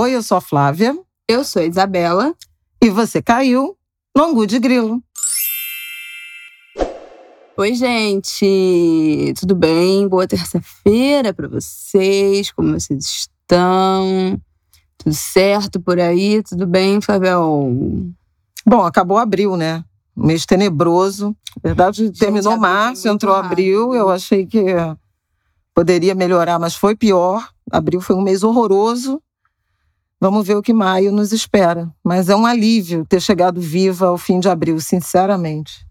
Oi, eu sou a Flávia. Eu sou a Isabela. E você caiu no Angu de Grilo. Oi, gente! Tudo bem? Boa terça-feira para vocês. Como vocês estão? Tudo certo por aí? Tudo bem, Flavel? Bom, acabou abril, né? Um mês tenebroso. Na verdade, gente, terminou março, entrou rápido. abril. Eu achei que poderia melhorar, mas foi pior. Abril foi um mês horroroso. Vamos ver o que maio nos espera. Mas é um alívio ter chegado viva ao fim de abril, sinceramente.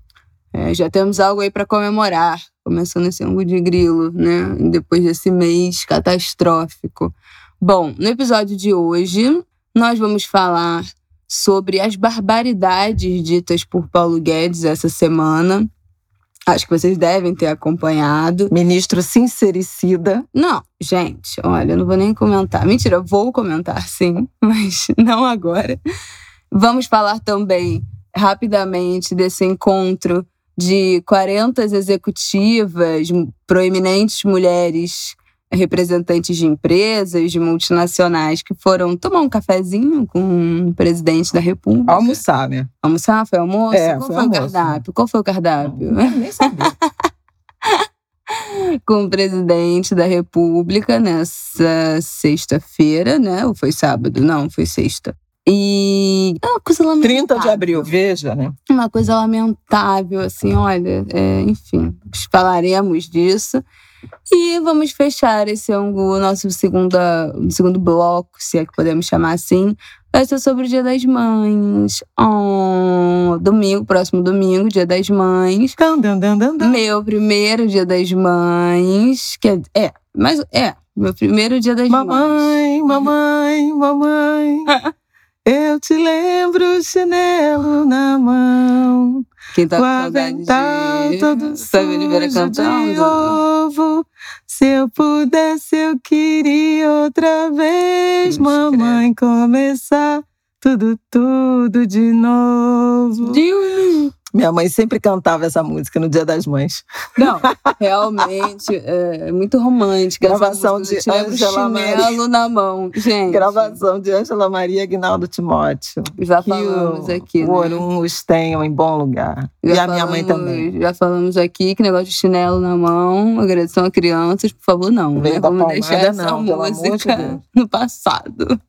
É, já temos algo aí para comemorar, começando esse ângulo de grilo, né? Depois desse mês catastrófico. Bom, no episódio de hoje, nós vamos falar sobre as barbaridades ditas por Paulo Guedes essa semana. Acho que vocês devem ter acompanhado. Ministro sincericida. Não, gente, olha, eu não vou nem comentar. Mentira, vou comentar sim, mas não agora. Vamos falar também rapidamente desse encontro de 40 executivas, proeminentes mulheres representantes de empresas, de multinacionais que foram tomar um cafezinho com o presidente da República. Almoçar, né? Almoçar? Foi almoço? É, Qual foi, foi almoço. o cardápio? Qual foi o cardápio? Não, nem sabia. com o presidente da República nessa sexta-feira, né? Ou foi sábado? Não, foi sexta. E é uma coisa lamentável. 30 de abril, veja, né? Uma coisa lamentável, assim, olha, é, enfim, falaremos disso. E vamos fechar esse ângulo, nosso segunda, segundo bloco, se é que podemos chamar assim. Vai ser sobre o Dia das Mães. Oh, domingo, próximo domingo, Dia das Mães. Dan, dan, dan. Meu primeiro Dia das Mães. Que é, é, mas é, meu primeiro Dia das Mamãe, Mães. mamãe, mamãe. Eu te lembro, chinelo na mão. Quem tá com avental de todo Sabe Oliveira sujo de cantando? ovo. Se eu pudesse, eu queria outra vez, mamãe, começar tudo, tudo de novo. Deus. Minha mãe sempre cantava essa música no Dia das Mães. Não, realmente é muito romântica. Gravação de Ângela Maria. chinelo na mão, gente. Gravação de Ângela Maria Aguinaldo Timóteo. Já Que falamos o, aqui, o né? Orum os tenham em bom lugar. Já e a minha mãe também. Já falamos aqui que negócio de chinelo na mão, agressão a crianças, por favor, não. Vem Né? Vamos deixar essa não, de música Deus. no passado.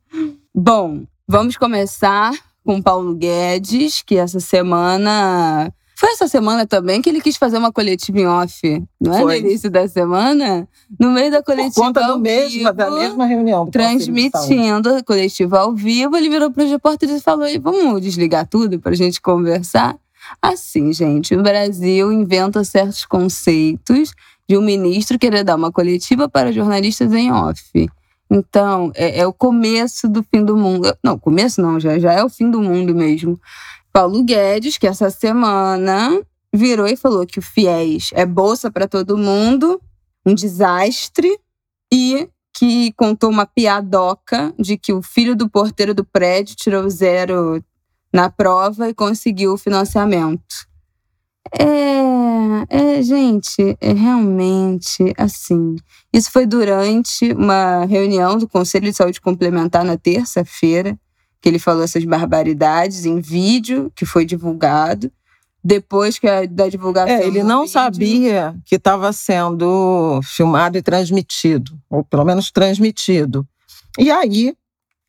Bom, vamos começar com Paulo Guedes, que essa semana. Foi essa semana também que ele quis fazer uma coletiva em off, não é? Foi. No início da semana? No meio da Por coletiva. conta ao do mesmo, da vivo, mesma reunião. transmitindo a coletiva ao vivo, ele virou para os repórteres e falou: "E vamos desligar tudo para a gente conversar? Assim, gente, o Brasil inventa certos conceitos de um ministro querer dar uma coletiva para jornalistas em off. Então, é, é o começo do fim do mundo. Não, começo não, já, já é o fim do mundo mesmo. Paulo Guedes, que essa semana virou e falou que o FIES é bolsa para todo mundo, um desastre, e que contou uma piadoca de que o filho do porteiro do prédio tirou zero na prova e conseguiu o financiamento. É, é, gente, é realmente assim. Isso foi durante uma reunião do Conselho de Saúde Complementar na terça-feira, que ele falou essas barbaridades em vídeo que foi divulgado. Depois que a, da divulgação. É, ele não vídeo- sabia que estava sendo filmado e transmitido, ou pelo menos transmitido. E aí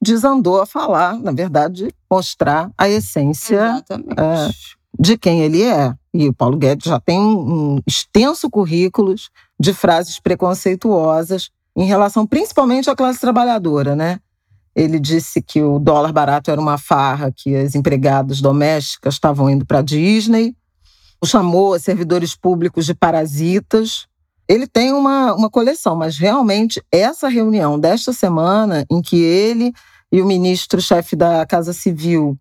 desandou a falar, na verdade, mostrar a essência Exatamente. é, de quem ele é. E o Paulo Guedes já tem um, extenso currículo de frases preconceituosas em relação principalmente à classe trabalhadora, né? Ele disse que o dólar barato era uma farra, que as empregadas domésticas estavam indo para Disney, chamou servidores públicos de parasitas. Ele tem uma, uma coleção, mas realmente essa reunião desta semana, em que ele e o ministro-chefe da Casa Civil,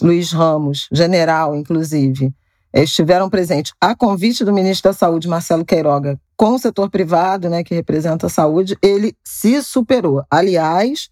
Luiz Ramos, general, inclusive, estiveram presentes a convite do ministro da Saúde, Marcelo Queiroga, com o setor privado, né, que representa a saúde, ele se superou. Aliás,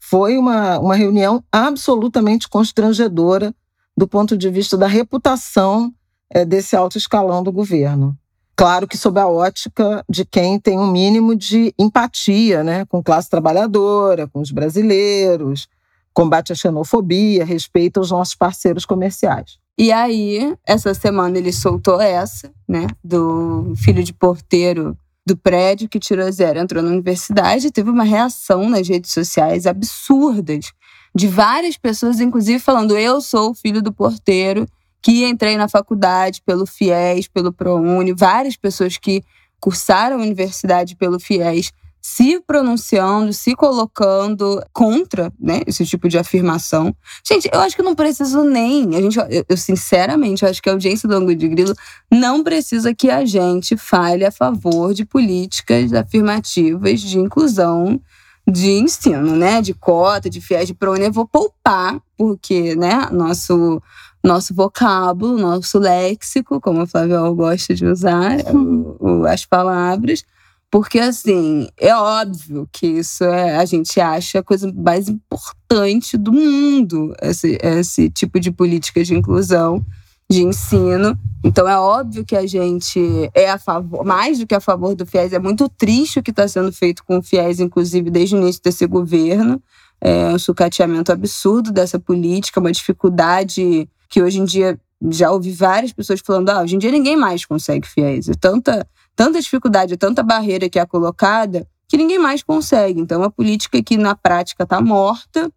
foi uma, uma reunião absolutamente constrangedora do ponto de vista da reputação eh, desse alto escalão do governo. Claro que sob a ótica de quem tem um mínimo de empatia né, com classe trabalhadora, com os brasileiros, combate à xenofobia, respeito aos nossos parceiros comerciais. E aí, essa semana ele soltou essa, né, do filho de porteiro do prédio que tirou zero, entrou na universidade, teve uma reação nas redes sociais absurdas de várias pessoas, inclusive falando: eu sou o filho do porteiro que entrei na faculdade pelo FIES, pelo ProUni, várias pessoas que cursaram a universidade pelo FIES se pronunciando, se colocando contra né, esse tipo de afirmação. Gente, eu acho que não preciso nem. A gente, eu, eu sinceramente acho que a audiência do Ângulo de Grilo não precisa que a gente fale a favor de políticas afirmativas de inclusão de ensino, né? De cota, de fiéis de prone. Eu vou poupar, porque, né, nosso nosso vocábulo, nosso léxico, como a Flávia gosta de usar o, o, as palavras, porque, assim, é óbvio que isso é, a gente acha a coisa mais importante do mundo, esse, esse tipo de política de inclusão, de ensino. Então, é óbvio que a gente é a favor, mais do que a favor do FIES. É muito triste o que está sendo feito com o FIES, inclusive, desde o início desse governo. É um sucateamento absurdo dessa política, uma dificuldade que hoje em dia já ouvi várias pessoas falando: ah, hoje em dia ninguém mais consegue FIES. É tanta tanta dificuldade, tanta barreira que é colocada, que ninguém mais consegue. Então, é uma política que na prática está morta.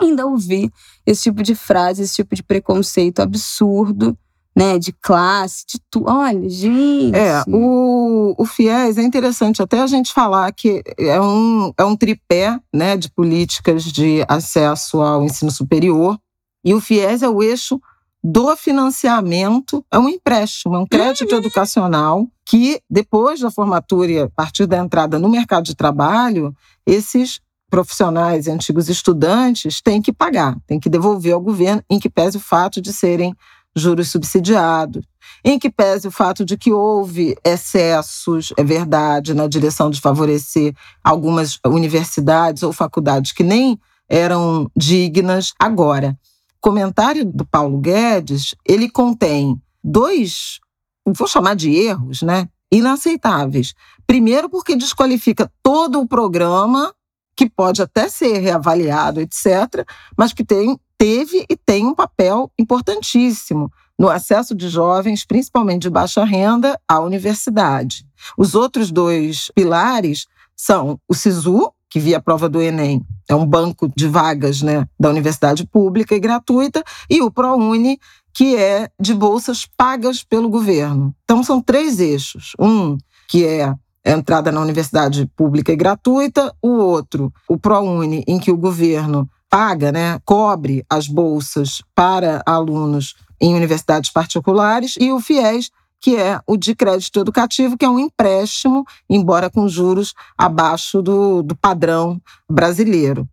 Ainda ouvir esse tipo de frase, esse tipo de preconceito absurdo, né? De classe, de tudo. Olha, gente. É, o, o FIES é interessante até a gente falar que é um, é um tripé né, de políticas de acesso ao ensino superior. E o FIES é o eixo do financiamento, é um empréstimo, é um crédito uhum. educacional que, depois da formatura e a partir da entrada no mercado de trabalho, esses profissionais e antigos estudantes têm que pagar, têm que devolver ao governo, em que pese o fato de serem juros subsidiados, em que pese o fato de que houve excessos, é verdade, na direção de favorecer algumas universidades ou faculdades que nem eram dignas. Agora, comentário do Paulo Guedes, ele contém dois, vou chamar de erros, né? Inaceitáveis. Primeiro, porque desqualifica todo o programa, que pode até ser reavaliado, etc., mas que tem, teve e tem um papel importantíssimo no acesso de jovens, principalmente de baixa renda, à universidade. Os outros dois pilares são o SISU, que via a prova do Enem é um banco de vagas né, da universidade pública e gratuita, e o ProUni, que é de bolsas pagas pelo governo. Então, são três eixos. Um, que é a entrada na universidade pública e gratuita, o outro, o ProUni, em que o governo paga, né, cobre as bolsas para alunos em universidades particulares, e o FIES, que é o de crédito educativo, que é um empréstimo, embora com juros abaixo do, do padrão brasileiro.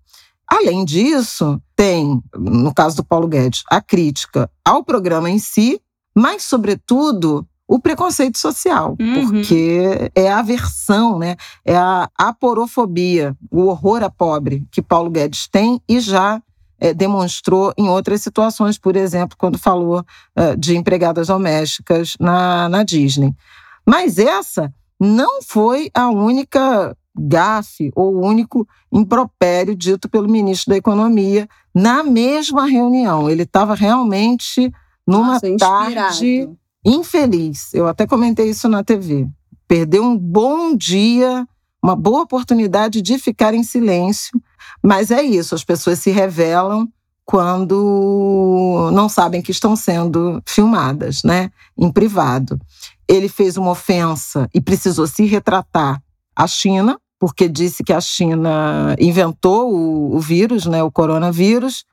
Além disso, tem, no caso do Paulo Guedes, a crítica ao programa em si, mas, sobretudo, o preconceito social, uhum. porque é a aversão, né? é a aporofobia, o horror a pobre que Paulo Guedes tem e já é, demonstrou em outras situações, por exemplo, quando falou é, de empregadas domésticas na, na Disney. Mas essa não foi a única gafe ou o único impropério dito pelo ministro da Economia na mesma reunião. Ele estava realmente numa Nossa, tarde infeliz. Eu até comentei isso na TV. Perdeu um bom dia, uma boa oportunidade de ficar em silêncio mas é isso, as pessoas se revelam quando não sabem que estão sendo filmadas, né, em privado. Ele fez uma ofensa e precisou se retratar à China, porque disse que a China inventou o, o vírus, né, o coronavírus,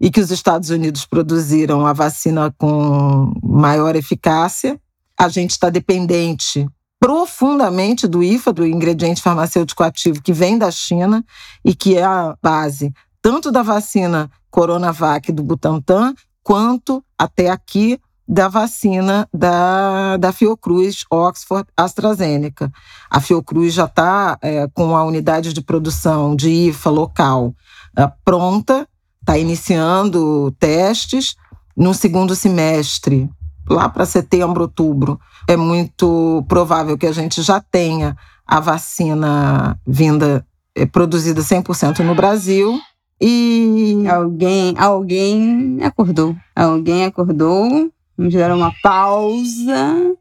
e que os Estados Unidos produziram a vacina com maior eficácia. A gente está dependente profundamente do IFA, do ingrediente farmacêutico ativo que vem da China e que é a base tanto da vacina Coronavac do Butantan, quanto até aqui da vacina da, da Fiocruz Oxford AstraZeneca. A Fiocruz já está é, com a unidade de produção de IFA local é, pronta, está iniciando testes. No segundo semestre lá para setembro, outubro, é muito provável que a gente já tenha a vacina vinda é, produzida 100% no Brasil. E alguém, alguém acordou. Alguém acordou. Vamos dar uma pausa.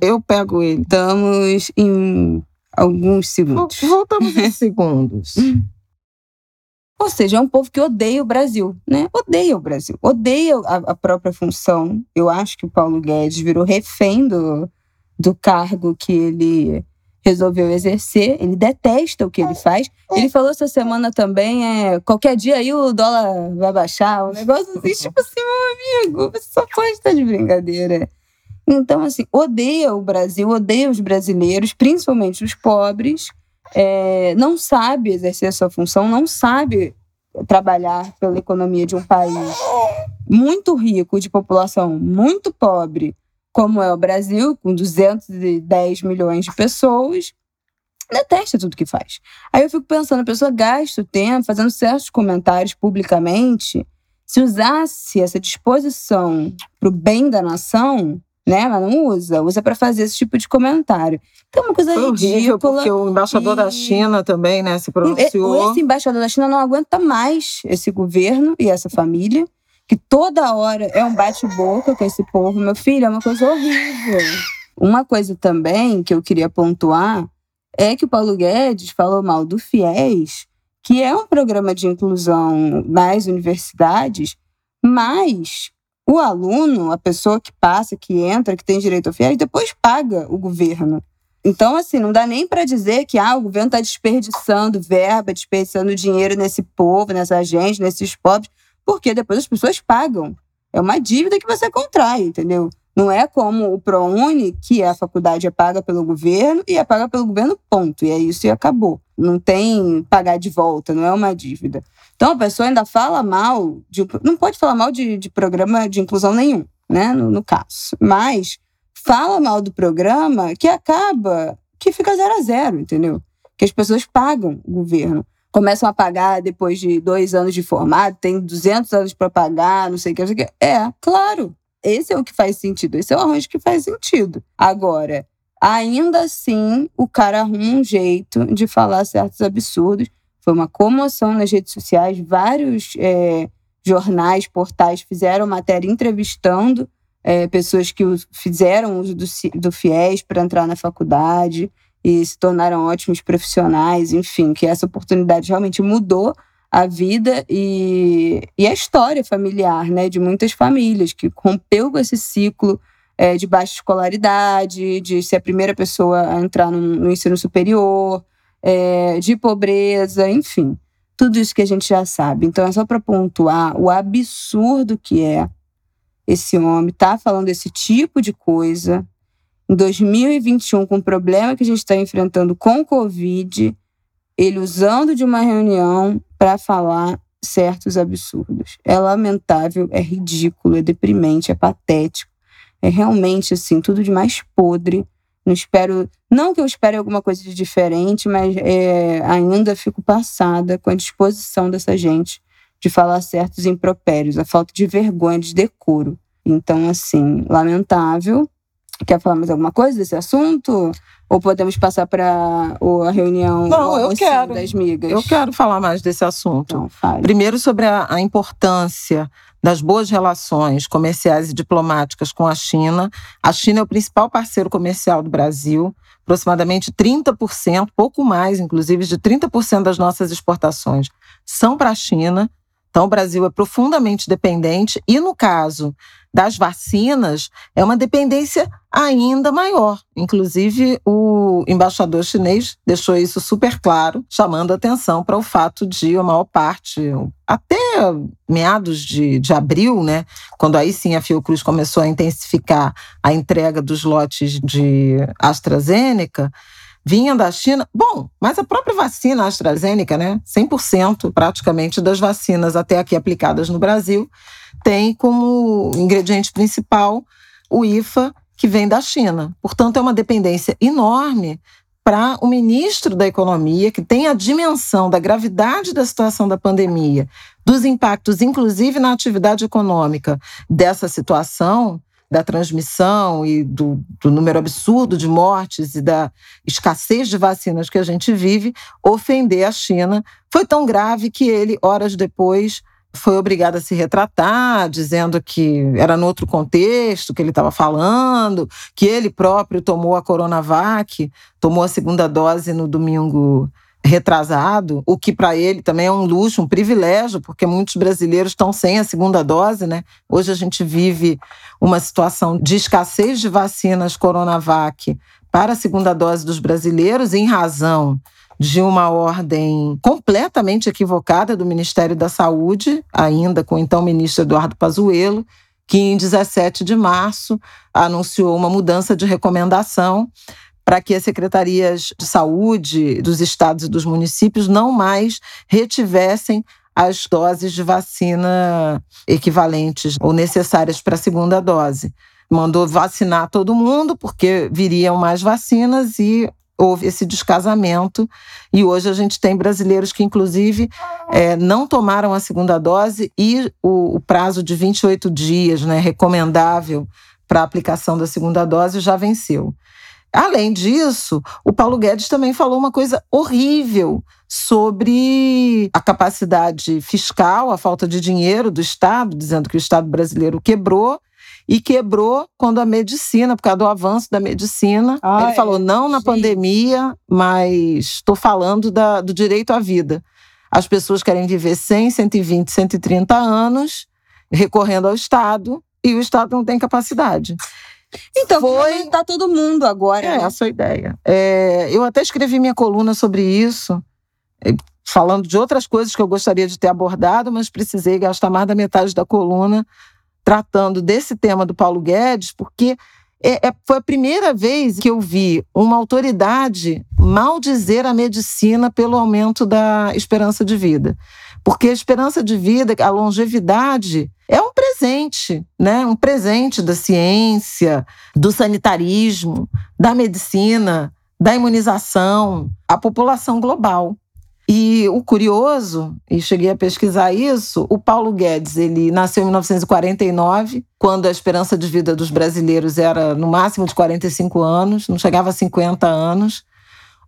Eu pego ele. Estamos em alguns segundos. Voltamos em segundos. Ou seja, é um povo que odeia o Brasil, né? Odeia o Brasil, odeia a, a própria função. Eu acho que o Paulo Guedes virou refém do, do cargo que ele resolveu exercer. Ele detesta o que ele faz. Ele falou essa semana também, é, qualquer dia aí o dólar vai baixar, um negócio assim, tipo assim, meu amigo, você só pode estar de brincadeira. Então, assim, odeia o Brasil, odeia os brasileiros, principalmente os pobres é, não sabe exercer a sua função, não sabe trabalhar pela economia de um país muito rico, de população muito pobre, como é o Brasil, com 210 milhões de pessoas, detesta tudo que faz. Aí eu fico pensando, a pessoa gasta o tempo fazendo certos comentários publicamente. Se usasse essa disposição para o bem da nação, né? Ela não usa, usa para fazer esse tipo de comentário. Então é uma coisa Foi ridícula. Porque o embaixador e... da China também, né, se pronunciou. Esse embaixador da China não aguenta mais esse governo e essa família, que toda hora é um bate-boca com esse povo. Meu filho, é uma coisa horrível. Uma coisa também que eu queria pontuar é que o Paulo Guedes falou mal do FIES, que é um programa de inclusão nas universidades, mas o aluno, a pessoa que passa, que entra, que tem direito ao FIES, depois paga o governo. Então, assim, não dá nem para dizer que ah, o governo está desperdiçando verba, desperdiçando dinheiro nesse povo, nessa gente, nesses pobres, porque depois as pessoas pagam. É uma dívida que você contrai, entendeu? Não é como o ProUni, que a faculdade é paga pelo governo e é paga pelo governo, ponto. E é isso e acabou. Não tem pagar de volta, não é uma dívida. Então a pessoa ainda fala mal, de, não pode falar mal de, de programa de inclusão nenhum, né? No, no, caso. Mas fala mal do programa que acaba, que fica zero a zero, entendeu? Que as pessoas pagam o governo. Começam a pagar depois de dois anos de formado, tem 200 anos para pagar, não sei o que, não sei o que. É, claro. Esse é o que faz sentido, esse é o arranjo que faz sentido. Agora, ainda assim, o cara arruma um jeito de falar certos absurdos. Foi uma comoção nas redes sociais, vários é, jornais, portais fizeram matéria entrevistando é, pessoas que fizeram uso do, do FIES para entrar na faculdade e se tornaram ótimos profissionais, enfim, que essa oportunidade realmente mudou a vida e, e a história familiar né, de muitas famílias, que rompeu com esse ciclo é, de baixa escolaridade, de ser a primeira pessoa a entrar no, no ensino superior, é, de pobreza, enfim. Tudo isso que a gente já sabe. Então, é só para pontuar o absurdo que é esse homem tá falando esse tipo de coisa em 2021, com o problema que a gente está enfrentando com o Covid, ele usando de uma reunião para falar certos absurdos. É lamentável, é ridículo, é deprimente, é patético. É realmente, assim, tudo de mais podre não espero, não que eu espere alguma coisa de diferente, mas é, ainda fico passada com a disposição dessa gente de falar certos impropérios, a falta de vergonha, de decoro. Então, assim, lamentável. Quer falar mais alguma coisa desse assunto? Ou podemos passar para a reunião Não, eu quero. das migas? Eu quero falar mais desse assunto. Então, Primeiro, sobre a, a importância das boas relações comerciais e diplomáticas com a China. A China é o principal parceiro comercial do Brasil, aproximadamente 30%, pouco mais, inclusive, de 30% das nossas exportações são para a China. Então, o Brasil é profundamente dependente e, no caso das vacinas, é uma dependência ainda maior. Inclusive, o embaixador chinês deixou isso super claro, chamando atenção para o fato de a maior parte, até meados de, de abril, né, quando aí sim a Fiocruz começou a intensificar a entrega dos lotes de AstraZeneca, vinha da China. Bom, mas a própria vacina AstraZeneca, né, 100% praticamente das vacinas até aqui aplicadas no Brasil, tem como ingrediente principal o IFA, que vem da China. Portanto, é uma dependência enorme para o ministro da Economia, que tem a dimensão da gravidade da situação da pandemia, dos impactos, inclusive na atividade econômica dessa situação, da transmissão e do, do, número absurdo de mortes e da escassez de vacinas que a gente vive, ofender a China foi tão grave que ele, horas depois, foi obrigado a se retratar, dizendo que era no outro contexto que ele estava falando, que ele próprio tomou a Coronavac, tomou a segunda dose no domingo retrasado, o que para ele também é um luxo, um privilégio, porque muitos brasileiros estão sem a segunda dose, né? Hoje a gente vive uma situação de escassez de vacinas Coronavac para a segunda dose dos brasileiros em razão de uma ordem completamente equivocada do Ministério da Saúde, ainda com o então ministro Eduardo Pazuello, que em 17 de março anunciou uma mudança de recomendação para que as secretarias de saúde dos estados e dos municípios não mais retivessem as doses de vacina equivalentes ou necessárias para a segunda dose. Mandou vacinar todo mundo, porque viriam mais vacinas e houve esse descasamento. E hoje a gente tem brasileiros que, inclusive, é, não tomaram a segunda dose e o, o prazo de 28 dias, né, recomendável para a aplicação da segunda dose, já venceu. Além disso, o Paulo Guedes também falou uma coisa horrível sobre a capacidade fiscal, a falta de dinheiro do Estado, dizendo que o Estado brasileiro quebrou e quebrou quando a medicina, por causa do avanço da medicina, ele falou não na pandemia, mas estou falando da, do direito à vida. As pessoas querem viver 100, 120, 130 anos recorrendo ao Estado e o Estado não tem capacidade. Então, foi tá todo mundo agora. É, né? essa é a ideia. É, eu até escrevi minha coluna sobre isso, é, falando de outras coisas que eu gostaria de ter abordado, mas precisei gastar mais da metade da coluna tratando desse tema do Paulo Guedes, porque é, é, foi a primeira vez que eu vi uma autoridade maldizer a medicina pelo aumento da esperança de vida. Porque a esperança de vida, a longevidade, é um presente, né? Um presente da ciência, do sanitarismo, da medicina, da imunização, à população global. E o curioso, e cheguei a pesquisar isso, o Paulo Guedes, ele nasceu em 1949, quando a esperança de vida dos brasileiros era no máximo de 45 anos, não chegava a 50 anos.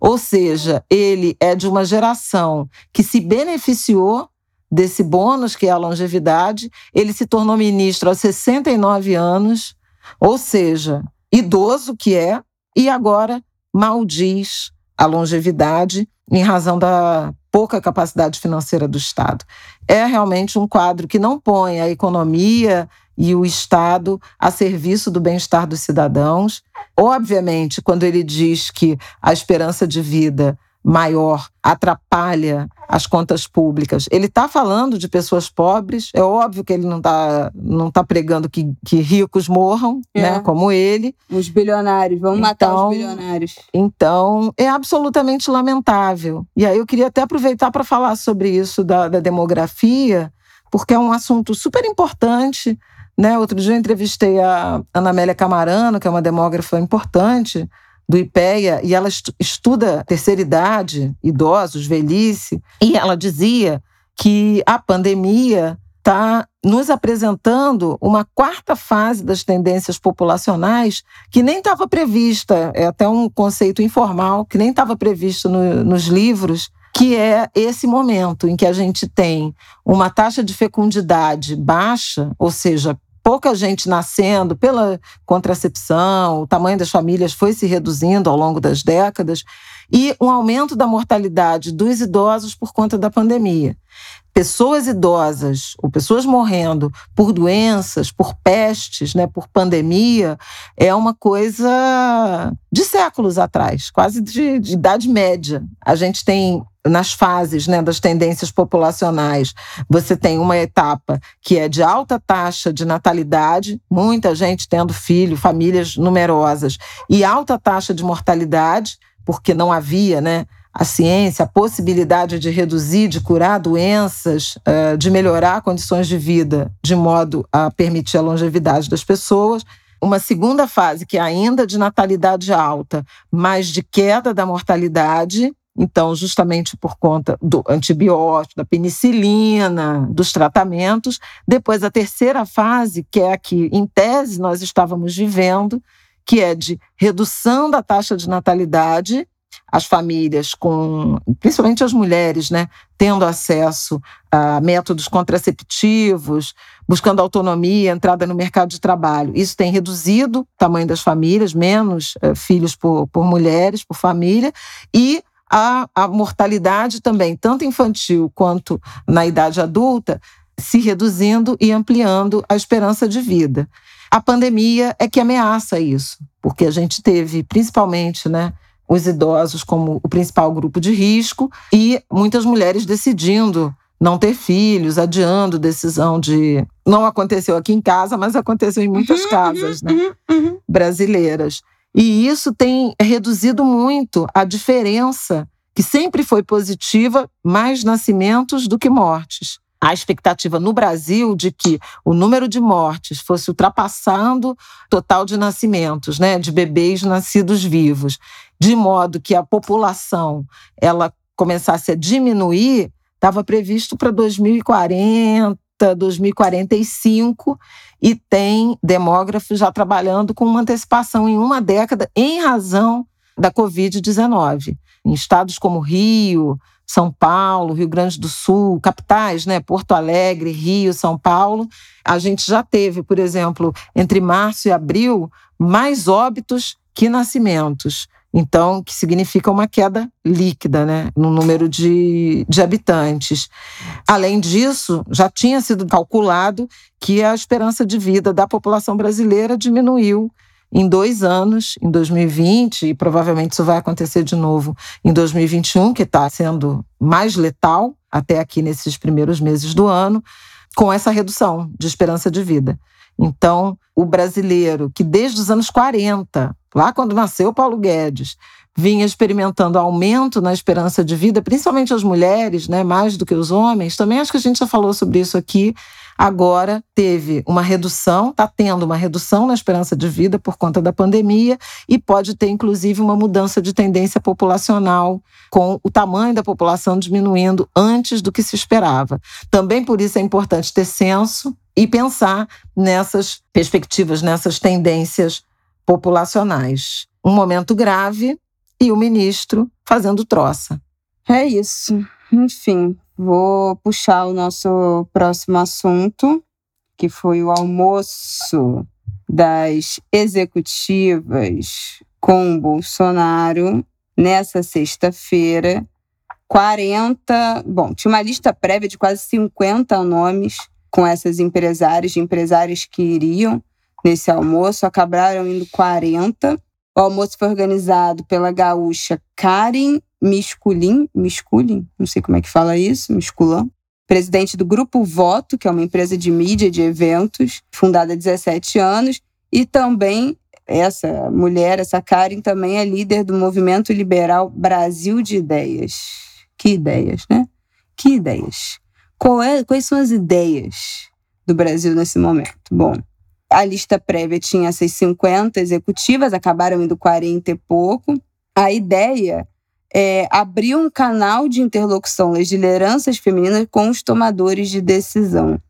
Ou seja, ele é de uma geração que se beneficiou desse bônus que é a longevidade. Ele se tornou ministro aos 69 anos, ou seja, idoso que é, e agora maldiz a longevidade em razão da pouca capacidade financeira do Estado. É realmente um quadro que não põe a economia e o Estado a serviço do bem-estar dos cidadãos. Obviamente, quando ele diz que a esperança de vida maior atrapalha as contas públicas. Ele está falando de pessoas pobres, é óbvio que ele não está não tá pregando que, que ricos morram, é. né, como ele. Os bilionários, vamos então, matar os então, bilionários. Então, é absolutamente lamentável. E aí eu queria até aproveitar para falar sobre isso da, da demografia, porque é um assunto super importante. Né? Outro dia eu entrevistei a Ana Amélia Camarano, que é uma demógrafa importante, do IPEA e ela estuda terceira idade, idosos, velhice, e ela dizia que a pandemia está nos apresentando uma quarta fase das tendências populacionais que nem estava prevista, é até um conceito informal, que nem estava previsto no, nos livros, que é esse momento em que a gente tem uma taxa de fecundidade baixa, ou seja, pouca gente nascendo pela contracepção, o tamanho das famílias foi se reduzindo ao longo das décadas, e um aumento da mortalidade dos idosos por conta da pandemia. Pessoas idosas ou pessoas morrendo por doenças, por pestes, né, por pandemia, é uma coisa de séculos atrás, quase de, de idade média. A gente tem nas fases né, das tendências populacionais, você tem uma etapa que é de alta taxa de natalidade, muita gente tendo filho, famílias numerosas, e alta taxa de mortalidade, porque não havia né, a ciência, a possibilidade de reduzir, de curar doenças, eh, de melhorar condições de vida, de modo a permitir a longevidade das pessoas. Uma segunda fase, que é ainda de natalidade alta, mas de queda da mortalidade, Então, justamente por conta do antibiótico, da penicilina, dos tratamentos. Depois, a terceira fase, que é a que, em tese, nós estávamos vivendo, que é de redução da taxa de natalidade, as famílias com, principalmente as mulheres, né, tendo acesso a métodos contraceptivos, buscando autonomia, entrada no mercado de trabalho. Isso tem reduzido o tamanho das famílias, menos é, filhos por, por mulheres, por família, e a, a mortalidade também, tanto infantil quanto na idade adulta, se reduzindo e ampliando a esperança de vida. A pandemia é que ameaça isso, porque a gente teve, principalmente, né, os idosos como o principal grupo de risco e muitas mulheres decidindo não ter filhos, adiando decisão de. Não aconteceu aqui em casa, mas aconteceu em muitas uhum, casas né, uhum, uhum. brasileiras. E isso tem reduzido muito a diferença, que sempre foi positiva, mais nascimentos do que mortes. A expectativa no Brasil de que o número de mortes fosse ultrapassando o total de nascimentos, né, de bebês nascidos vivos, de modo que a população ela começasse a diminuir, estava previsto para 2040, 2045 e tem demógrafos já trabalhando com uma antecipação em uma década em razão da Covid-19. Em estados como Rio, são Paulo, Rio Grande do Sul, capitais, né? Porto Alegre, Rio, São Paulo. A gente já teve, por exemplo, entre março e abril, mais óbitos que nascimentos. Então, que significa uma queda líquida né, no número de, de habitantes. Além disso, já tinha sido calculado que a esperança de vida da população brasileira diminuiu em dois anos, em 2020, e provavelmente isso vai acontecer de novo em 2021, que está sendo mais letal até aqui nesses primeiros meses do ano, com essa redução de esperança de vida. Então, o brasileiro que desde os anos 40, lá quando nasceu Paulo Guedes, vinha experimentando aumento na esperança de vida, principalmente as mulheres, né, mais do que os homens. Também acho que a gente já falou sobre isso aqui agora teve uma redução, está tendo uma redução na esperança de vida por conta da pandemia e pode ter, inclusive, uma mudança de tendência populacional, com o tamanho da população diminuindo antes do que se esperava. Também por isso é importante ter senso e pensar nessas perspectivas, nessas tendências populacionais. Um momento grave e o ministro fazendo troça. É isso. Enfim, Vou puxar o nosso próximo assunto, que foi o almoço das executivas com Bolsonaro nessa sexta-feira. 40, bom, tinha uma lista prévia de quase 50 nomes com essas empresárias, de empresários que iriam nesse almoço, acabaram indo 40. O almoço foi organizado pela gaúcha Karen Misculin, Misculin, não sei como é que fala isso, Misculan, presidente do Grupo Voto, que é uma empresa de mídia de eventos, fundada há 17 anos, e também essa mulher, essa Karen, também é líder do movimento liberal Brasil de Ideias. Que ideias, né? Que ideias? É, quais são as ideias do Brasil nesse momento? Bom, a lista prévia tinha essas 50 executivas, acabaram indo 40 e pouco. A ideia é, abrir um canal de interlocução das lideranças femininas com os tomadores de decisão.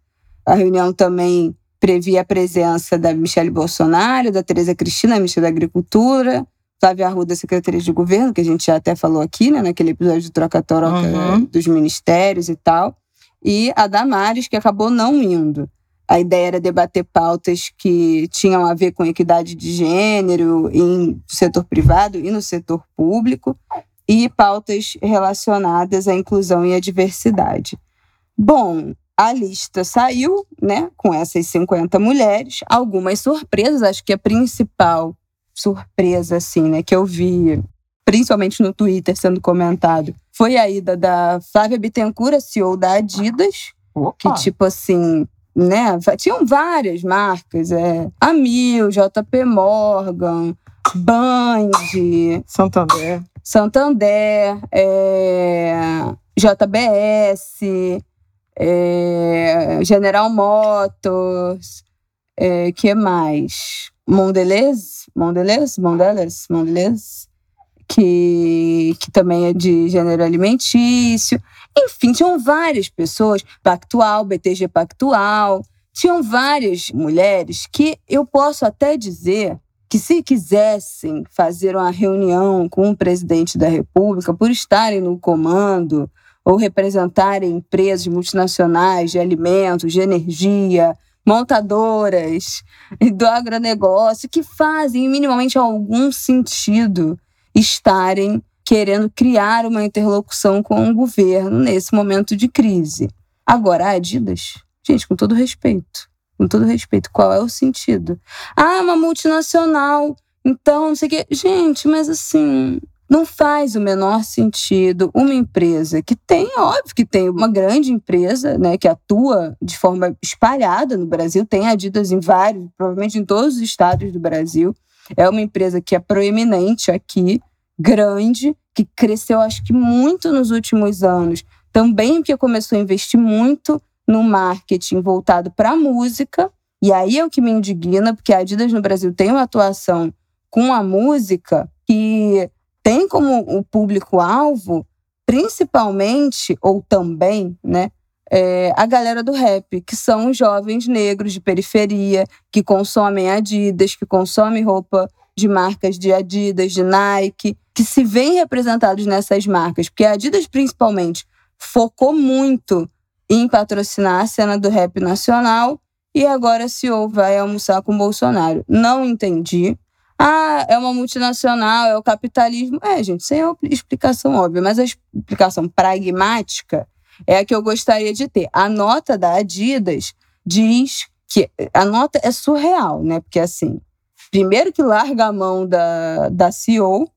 A reunião também previa a presença da Michelle Bolsonaro, da Tereza Cristina, ministra da Agricultura, Flávia Arruda, secretaria de governo, que a gente já até falou aqui, né, naquele episódio do Troca-Troca uhum. dos ministérios e tal, e a Damares, que acabou não indo. A ideia era debater pautas que tinham a ver com equidade de gênero em, setor privado e no setor público e pautas relacionadas à inclusão e à diversidade. Bom, a lista saiu, né, com essas 50 mulheres, algumas surpresas, acho que a principal surpresa assim, né, que eu vi principalmente no Twitter sendo comentado, foi a ida da Flávia Bittencourt, CEO da Adidas, Opa. que tipo assim, né, tinham várias marcas, é, Amil, JP Morgan, Band, Santander. Santander, é, JBS, é, General Motors, é, que mais? Mondelez, Mondelez, Mondelez, Mondelez, que, que também é de gênero alimentício. Enfim, tinham várias pessoas, Pactual, BTG Pactual, tinham várias mulheres que eu posso até dizer que se quisessem fazer uma reunião com o presidente da República por estarem no comando ou representarem empresas multinacionais de alimentos, de energia, montadoras do agronegócio que fazem minimamente algum sentido estarem querendo criar uma interlocução com o governo nesse momento de crise. Agora, a Adidas, gente, com todo respeito, com todo respeito, qual é o sentido? Ah, uma multinacional, então não sei o quê. Gente, mas assim, não faz o menor sentido uma empresa que tem, óbvio que tem uma grande empresa, né, que atua de forma espalhada no Brasil, tem Adidas em vários, provavelmente em todos os estados do Brasil. É uma empresa que é proeminente aqui, grande, que cresceu acho que muito nos últimos anos, também porque começou a investir muito no marketing voltado para a música. E aí é o que me indigna, porque a Adidas no Brasil tem uma atuação com a música que tem como o público-alvo, principalmente, ou também, né, é, a galera do rap, que são jovens negros de periferia, que consomem Adidas, que consomem roupa de marcas de Adidas, de Nike, que se veem representados nessas marcas, porque a Adidas, principalmente, focou muito em patrocinar a cena do rap nacional e agora se ou vai almoçar com Bolsonaro. Não entendi. Ah, é uma multinacional, é o capitalismo. É, gente, sem explicação óbvia, mas a explicação pragmática é a que eu gostaria de ter. A nota da Adidas diz que a nota é surreal, né? Porque assim, primeiro que larga a mão da, da CEO,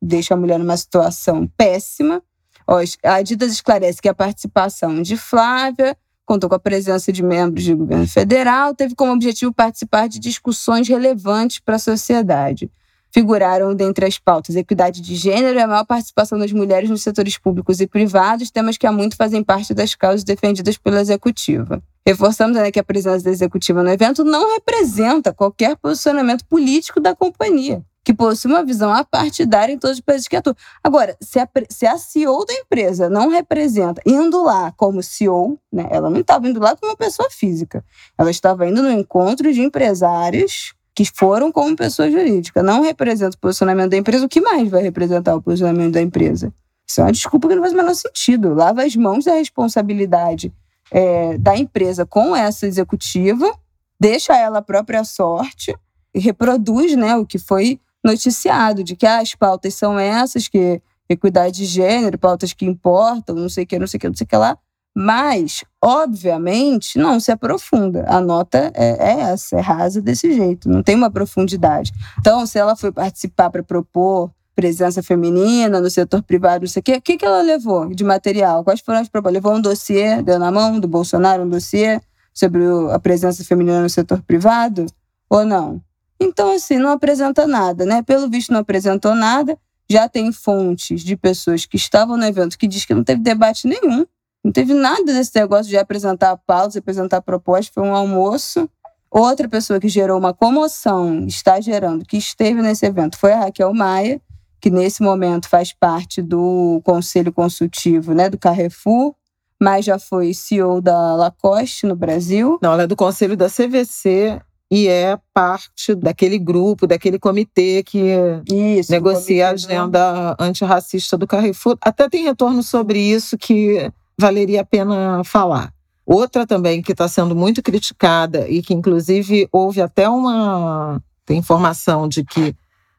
deixa a mulher numa situação péssima. A Adidas esclarece que a participação de Flávia contou com a presença de membros do governo federal, teve como objetivo participar de discussões relevantes para a sociedade. Figuraram dentre as pautas equidade de gênero e a maior participação das mulheres nos setores públicos e privados, temas que há muito fazem parte das causas defendidas pela executiva. Reforçamos né, que a presença da executiva no evento não representa qualquer posicionamento político da companhia que possui uma visão apartidária em todos os países que atuam. Agora, se a, se a CEO da empresa não representa, indo lá como CEO, né, ela não estava indo lá como pessoa física, ela estava indo no encontro de empresários que foram como pessoa jurídica, não representa o posicionamento da empresa, o que mais vai representar o posicionamento da empresa? Isso é uma desculpa que não faz o menor sentido. Lava as mãos da responsabilidade é, da empresa com essa executiva, deixa ela a própria sorte, reproduz né, o que foi noticiado de que ah, as pautas são essas, que equidade de gênero, pautas que importam, não sei o que, não sei o que, não sei o que lá. Mas, obviamente, não se aprofunda. A nota é, é essa, é rasa desse jeito, não tem uma profundidade. Então, se ela foi participar para propor presença feminina no setor privado, não sei o quê, o que, que ela levou de material? Quais foram as propostas? Levou um dossiê, deu na mão do Bolsonaro um dossiê sobre a presença feminina no setor privado? Ou não? Então, assim, não apresenta nada, né? Pelo visto, não apresentou nada. Já tem fontes de pessoas que estavam no evento que diz que não teve debate nenhum. Não teve nada desse negócio de apresentar a pauta, apresentar a proposta. Foi um almoço. Outra pessoa que gerou uma comoção, está gerando, que esteve nesse evento, foi a Raquel Maia, que nesse momento faz parte do Conselho Consultivo né, do Carrefour, mas já foi CEO da Lacoste no Brasil. Não, ela é do Conselho da CVC e é parte daquele grupo, daquele comitê que isso, negocia a agenda antirracista do Carrefour. Até tem retorno sobre isso que valeria a pena falar. Outra também que está sendo muito criticada e que, inclusive, houve até uma informação de que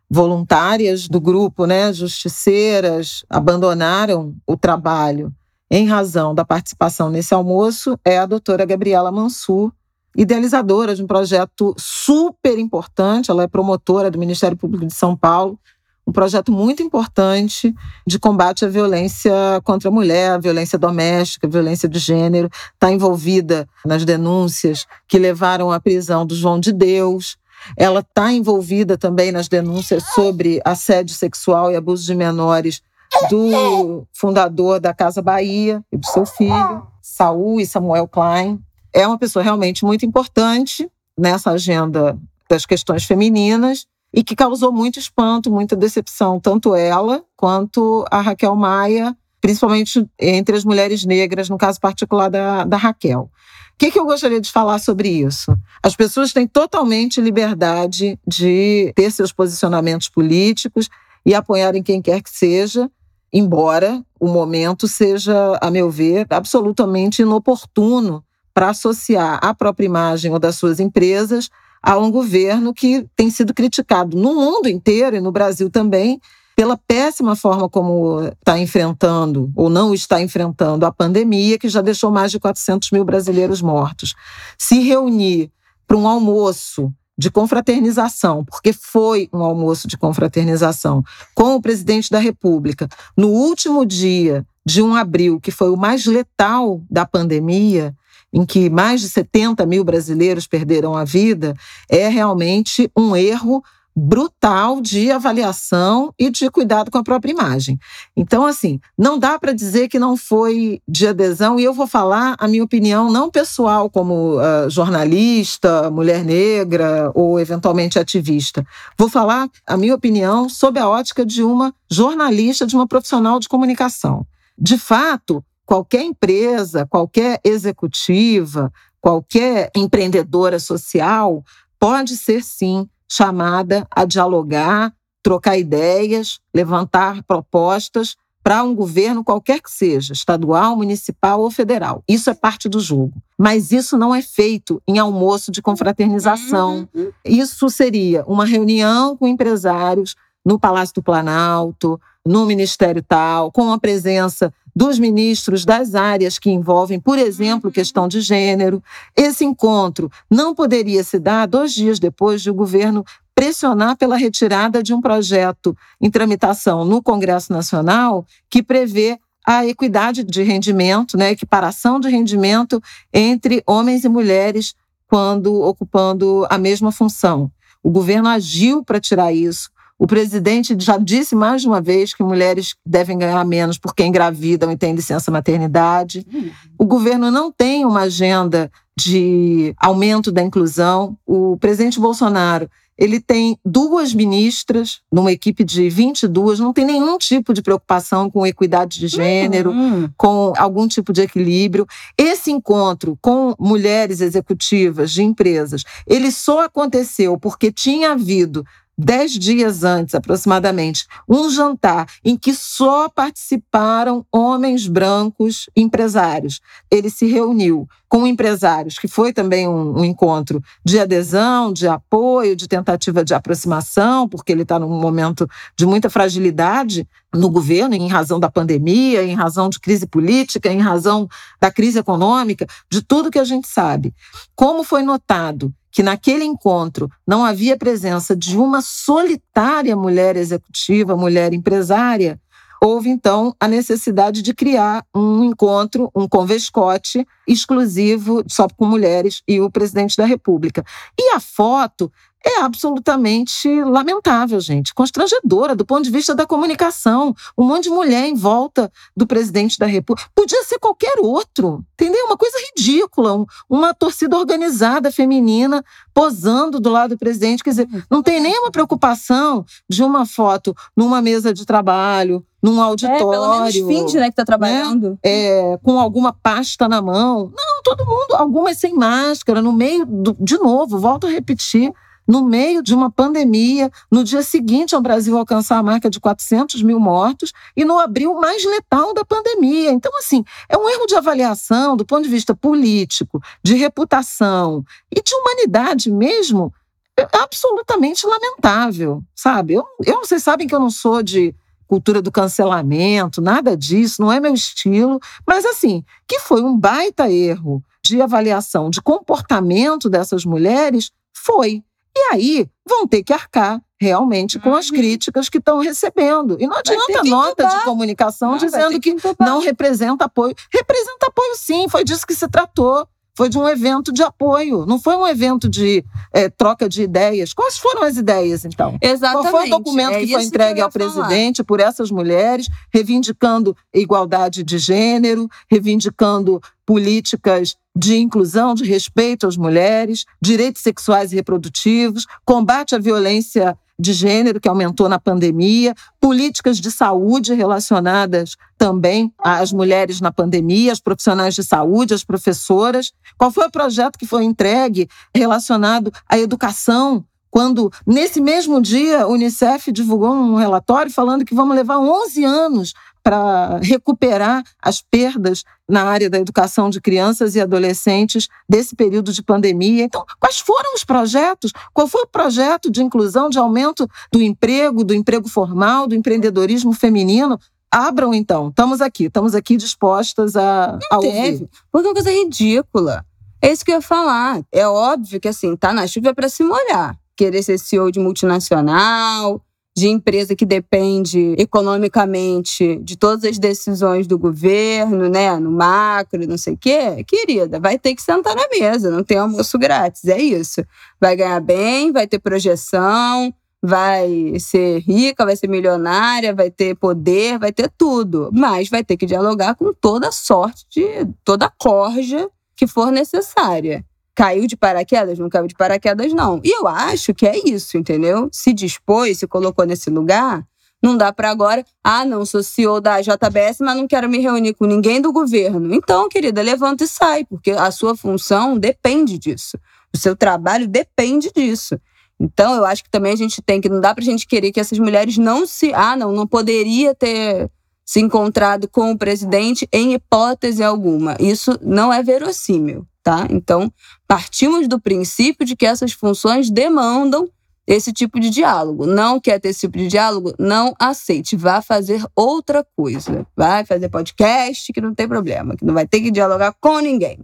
voluntárias do grupo, né, justiceiras, abandonaram o trabalho em razão da participação nesse almoço, é a doutora Gabriela Mansur, idealizadora de um projeto super importante, ela é promotora do Ministério Público de São Paulo, um projeto muito importante de combate à violência contra a mulher, a violência doméstica, a violência de gênero, está envolvida nas denúncias que levaram à prisão do João de Deus. Ela está envolvida também nas denúncias sobre assédio sexual e abuso de menores do fundador da Casa Bahia e do seu filho, Saul e Samuel Klein é uma pessoa realmente muito importante nessa agenda das questões femininas. E que causou muito espanto, muita decepção, tanto ela quanto a Raquel Maia, principalmente entre as mulheres negras, no caso particular da, da Raquel. O que, que eu gostaria de falar sobre isso? As pessoas têm totalmente liberdade de ter seus posicionamentos políticos e apoiarem quem quer que seja, embora o momento seja, a meu ver, absolutamente inoportuno para associar a própria imagem ou das suas empresas a um governo que tem sido criticado no mundo inteiro e no Brasil também pela péssima forma como está enfrentando ou não está enfrentando a pandemia, que já deixou mais de 400 mil brasileiros mortos. Se reunir para um almoço de confraternização, porque foi um almoço de confraternização com o presidente da República, no último dia de 1 abril, que foi o mais letal da pandemia, em que mais de 70 mil brasileiros perderam a vida, é realmente um erro brutal de avaliação e de cuidado com a própria imagem. Então, assim, não dá para dizer que não foi de adesão, e eu vou falar a minha opinião não pessoal como uh, jornalista, mulher negra ou eventualmente ativista. Vou falar a minha opinião sob a ótica de uma jornalista, de uma profissional de comunicação. De fato, qualquer empresa, qualquer executiva, qualquer empreendedora social pode ser sim chamada a dialogar, trocar ideias, levantar propostas para um governo qualquer que seja, estadual, municipal ou federal. Isso é parte do jogo. Mas isso não é feito em almoço de confraternização. Uhum. Isso seria uma reunião com empresários no Palácio do Planalto, no Ministério tal, com a presença dos ministros das áreas que envolvem, por exemplo, questão de gênero. Esse encontro não poderia se dar dois dias depois de o governo pressionar pela retirada de um projeto em tramitação no Congresso Nacional que prevê a equidade de rendimento, né, equiparação de rendimento entre homens e mulheres quando ocupando a mesma função. O governo agiu para tirar isso. O presidente já disse mais de uma vez que mulheres devem ganhar menos porque engravidam e têm licença maternidade. Uhum. O governo não tem uma agenda de aumento da inclusão. O presidente Bolsonaro ele tem duas ministras numa equipe de 22, não tem nenhum tipo de preocupação com equidade de gênero, uhum. com algum tipo de equilíbrio. Esse encontro com mulheres executivas de empresas, ele só aconteceu porque tinha havido dez dias antes, aproximadamente, um jantar em que só participaram homens brancos empresários. Ele se reuniu com empresários, que foi também um, um encontro de adesão, de apoio, de tentativa de aproximação, porque ele está num momento de muita fragilidade no governo, em razão da pandemia, em razão de crise política, em razão da crise econômica, de tudo que a gente sabe. Como foi notado que naquele encontro não havia presença de uma solitária mulher executiva, mulher empresária, houve então a necessidade de criar um encontro, um convescote exclusivo só com mulheres e o presidente da República. E a foto é absolutamente lamentável, gente, constrangedora do ponto de vista da comunicação. Um monte de mulher em volta do presidente da República. Podia ser qualquer outro, entendeu? Uma coisa ridícula. Uma torcida organizada feminina posando do lado do presidente. Quer dizer, não tem nenhuma preocupação de uma foto numa mesa de trabalho, num auditório. É, pelo menos finge, né, que tá trabalhando. Né? É, com alguma pasta na mão. Não, todo mundo, algumas sem máscara, no meio do, de novo, volto a repetir, no meio de uma pandemia, no dia seguinte ao Brasil alcançar a marca de 400 mil mortos e no abril mais letal da pandemia. Então, assim, é um erro de avaliação do ponto de vista político, de reputação e de humanidade mesmo, é absolutamente lamentável, sabe? Eu, eu, vocês sabem que eu não sou de cultura do cancelamento, nada disso, não é meu estilo, mas assim, que foi um baita erro de avaliação de comportamento dessas mulheres, foi. E aí vão ter que arcar realmente com as uhum. críticas que estão recebendo. E não adianta nota de comunicação não, dizendo que, que não representa apoio. Representa apoio sim, foi disso que se tratou. Foi de um evento de apoio, não foi um evento de é, troca de ideias. Quais foram as ideias, então? Exatamente. Qual foi o documento é que foi entregue que ao presidente por essas mulheres, reivindicando igualdade de gênero, reivindicando políticas de inclusão, de respeito às mulheres, direitos sexuais e reprodutivos, combate à violência de gênero que aumentou na pandemia, políticas de saúde relacionadas também às mulheres na pandemia, as profissionais de saúde, as professoras. Qual foi o projeto que foi entregue relacionado à educação? Quando, nesse mesmo dia, a Unicef divulgou um relatório falando que vamos levar 11 anos para recuperar as perdas na área da educação de crianças e adolescentes desse período de pandemia. Então, quais foram os projetos? Qual foi o projeto de inclusão, de aumento do emprego, do emprego formal, do empreendedorismo feminino? Abram então, estamos aqui, estamos aqui dispostas a, a ouvir. Porque é uma coisa ridícula. É isso que eu ia falar. É óbvio que assim, tá na chuva para se molhar. Querer ser CEO de multinacional, de empresa que depende economicamente de todas as decisões do governo, né, no macro, não sei o quê, querida, vai ter que sentar na mesa, não tem almoço grátis, é isso. Vai ganhar bem, vai ter projeção, vai ser rica, vai ser milionária, vai ter poder, vai ter tudo, mas vai ter que dialogar com toda sorte de toda corja que for necessária. Caiu de paraquedas? Não caiu de paraquedas, não. E eu acho que é isso, entendeu? Se dispôs, se colocou nesse lugar, não dá para agora, ah, não, sou CEO da JBS, mas não quero me reunir com ninguém do governo. Então, querida, levanta e sai, porque a sua função depende disso. O seu trabalho depende disso. Então, eu acho que também a gente tem que, não dá pra gente querer que essas mulheres não se. Ah, não, não poderia ter se encontrado com o presidente em hipótese alguma. Isso não é verossímil tá? Então, partimos do princípio de que essas funções demandam esse tipo de diálogo. Não quer ter esse tipo de diálogo? Não aceite. Vá fazer outra coisa. Vai fazer podcast, que não tem problema, que não vai ter que dialogar com ninguém.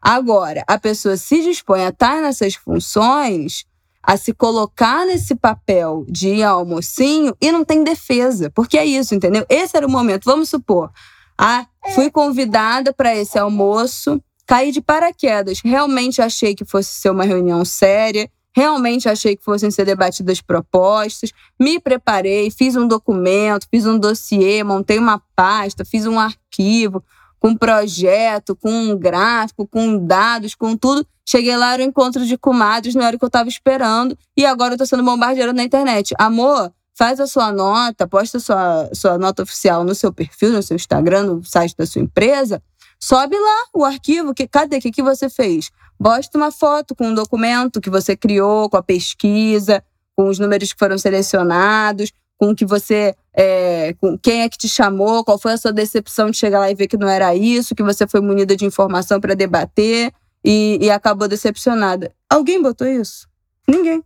Agora, a pessoa se dispõe a estar nessas funções, a se colocar nesse papel de ir ao almocinho e não tem defesa. Porque é isso, entendeu? Esse era o momento. Vamos supor, ah, fui convidada para esse almoço Caí de paraquedas. Realmente achei que fosse ser uma reunião séria. Realmente achei que fossem ser debatidas propostas. Me preparei, fiz um documento, fiz um dossiê, montei uma pasta, fiz um arquivo com projeto, com um gráfico, com dados, com tudo. Cheguei lá, era um encontro de comadres, não era o que eu estava esperando. E agora eu tô sendo bombardeada na internet. Amor, faz a sua nota, posta a sua, sua nota oficial no seu perfil, no seu Instagram, no site da sua empresa. Sobe lá o arquivo, que cadê? O que, que você fez? Bosta uma foto com um documento que você criou, com a pesquisa, com os números que foram selecionados, com que você. É, com quem é que te chamou, qual foi a sua decepção de chegar lá e ver que não era isso, que você foi munida de informação para debater e, e acabou decepcionada. Alguém botou isso? Ninguém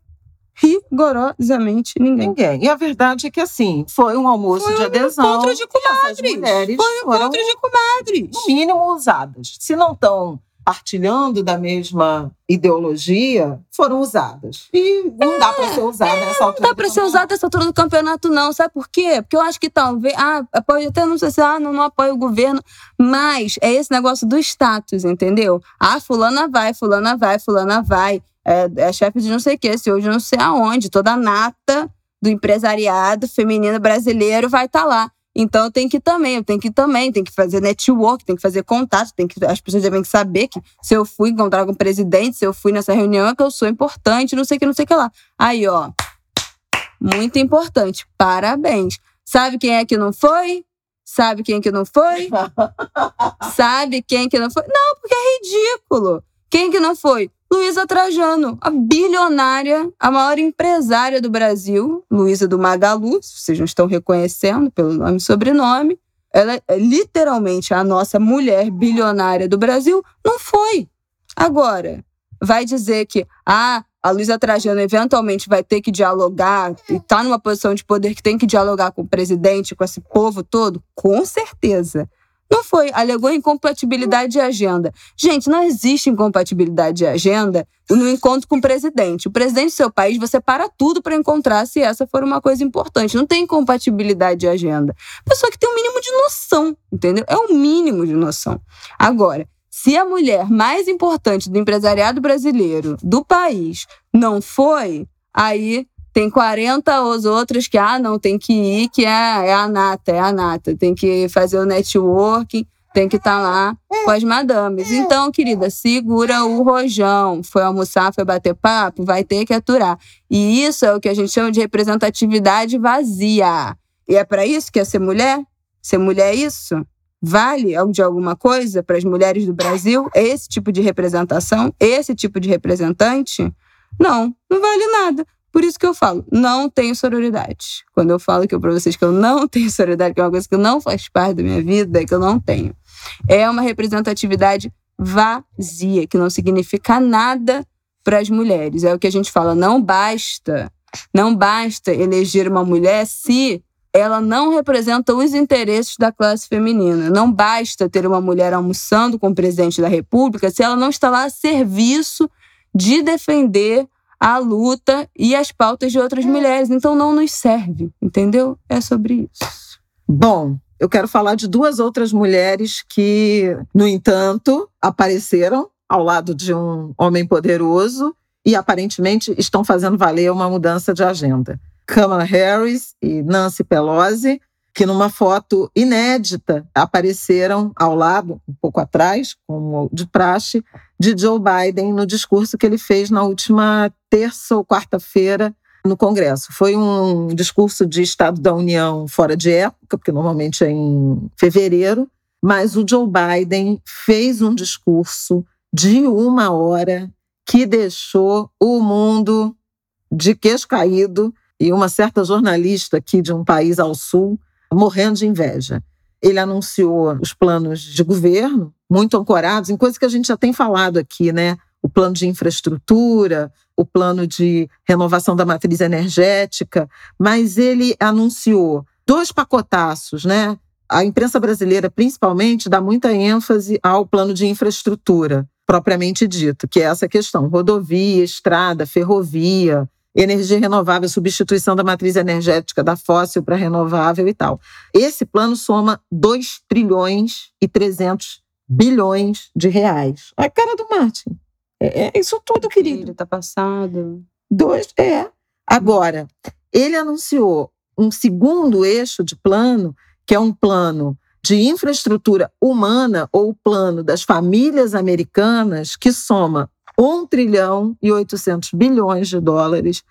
rigorosamente ninguém. Ninguém. E a verdade é que, assim, foi um almoço foi de adesão. Foi um encontro de comadres. Foi um encontro de comadres. No mínimo usadas. Se não estão partilhando da mesma ideologia, foram usadas. E não é, dá para ser usada é, nessa altura. Não dá para ser usada nessa altura do campeonato, não. Sabe por quê? Porque eu acho que talvez. Ah, pode até não sei se ah, não, não apoia o governo, mas é esse negócio do status, entendeu? Ah, fulana vai, fulana vai, fulana vai é, é chefe de não sei o que, se hoje não sei aonde, toda a nata do empresariado feminino brasileiro vai estar tá lá. Então tem que também, eu tenho que também, tem que fazer network, tem que fazer contato, tem que as pessoas devem saber que se eu fui encontrar com o presidente, se eu fui nessa reunião é que eu sou importante, não sei o que, não sei o que lá. Aí, ó, muito importante. Parabéns. Sabe quem é que não foi? Sabe quem é que não foi? Sabe quem é que não foi? Não, porque é ridículo. Quem é que não foi? Luísa Trajano, a bilionária, a maior empresária do Brasil, Luísa do Magalu, se vocês não estão reconhecendo pelo nome e sobrenome. Ela é literalmente a nossa mulher bilionária do Brasil. Não foi. Agora, vai dizer que ah, a Luísa Trajano eventualmente vai ter que dialogar e está numa posição de poder que tem que dialogar com o presidente, com esse povo todo? Com certeza. Não foi, alegou incompatibilidade de agenda. Gente, não existe incompatibilidade de agenda no encontro com o presidente. O presidente do seu país, você para tudo para encontrar se essa for uma coisa importante. Não tem incompatibilidade de agenda. Pessoa que tem um mínimo de noção, entendeu? É o um mínimo de noção. Agora, se a mulher mais importante do empresariado brasileiro, do país, não foi, aí tem 40 os outros que, ah, não, tem que ir, que é, é a nata, é a nata. Tem que fazer o networking, tem que estar tá lá com as madames. Então, querida, segura o rojão. Foi almoçar, foi bater papo, vai ter que aturar. E isso é o que a gente chama de representatividade vazia. E é para isso que é ser mulher? Ser mulher é isso? Vale de alguma coisa para as mulheres do Brasil? Esse tipo de representação? Esse tipo de representante? Não, não vale nada. Por isso que eu falo, não tenho sororidade. Quando eu falo que para vocês que eu não tenho sororidade, que é uma coisa que não faz parte da minha vida, que eu não tenho. É uma representatividade vazia, que não significa nada para as mulheres. É o que a gente fala, não basta, não basta eleger uma mulher se ela não representa os interesses da classe feminina. Não basta ter uma mulher almoçando com o presidente da República se ela não está lá a serviço de defender a luta e as pautas de outras mulheres. Então não nos serve, entendeu? É sobre isso. Bom, eu quero falar de duas outras mulheres que, no entanto, apareceram ao lado de um homem poderoso e aparentemente estão fazendo valer uma mudança de agenda. Kamala Harris e Nancy Pelosi que numa foto inédita apareceram ao lado, um pouco atrás, como de praxe, de Joe Biden no discurso que ele fez na última terça ou quarta-feira no Congresso. Foi um discurso de Estado da União fora de época, porque normalmente é em fevereiro, mas o Joe Biden fez um discurso de uma hora que deixou o mundo de queixo caído e uma certa jornalista aqui de um país ao sul morrendo de inveja. Ele anunciou os planos de governo, muito ancorados em coisas que a gente já tem falado aqui, né? O plano de infraestrutura, o plano de renovação da matriz energética, mas ele anunciou dois pacotaços, né? A imprensa brasileira, principalmente, dá muita ênfase ao plano de infraestrutura, propriamente dito, que é essa questão: rodovia, estrada, ferrovia, energia renovável, substituição da matriz energética da fóssil para renovável e tal. Esse plano soma 2 trilhões e 300 bilhões de reais. A cara do Martin. É, é isso tudo, querido. Ele tá passado. Dois, é. Agora, ele anunciou um segundo eixo de plano, que é um plano de infraestrutura humana ou plano das famílias americanas, que soma 1 trilhão e 800 bilhões de dólares,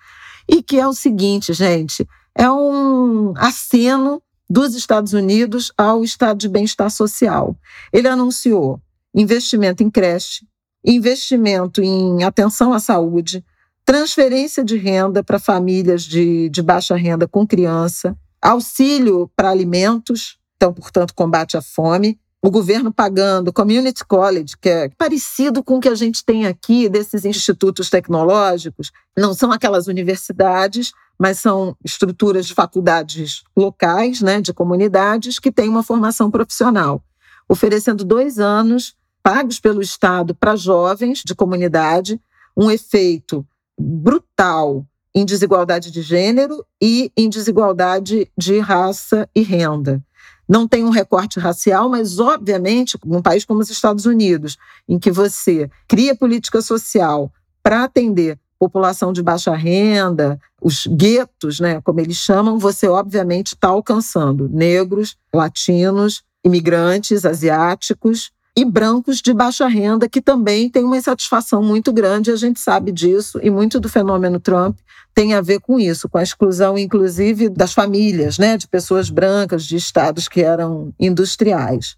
e que é o seguinte, gente, é um aceno dos Estados Unidos ao estado de bem-estar social. Ele anunciou investimento em creche, investimento em atenção à saúde, transferência de renda para famílias de, de baixa renda com criança, auxílio para alimentos, então, portanto, combate à fome, o governo pagando community college, que é parecido com o que a gente tem aqui desses institutos tecnológicos, não são aquelas universidades, mas são estruturas de faculdades locais, né, de comunidades que têm uma formação profissional, oferecendo dois anos pagos pelo Estado para jovens de comunidade, um efeito brutal em desigualdade de gênero e em desigualdade de raça e renda não tem um recorte racial, mas, obviamente, num país como os Estados Unidos, em que você cria política social para atender população de baixa renda, os guetos, né, como eles chamam, você, obviamente, está alcançando negros, latinos, imigrantes, asiáticos e brancos de baixa renda, que também tem uma insatisfação muito grande, a gente sabe disso, e muito do fenômeno Trump tem a ver com isso, com a exclusão, inclusive, das famílias, né, de pessoas brancas, de estados que eram industriais.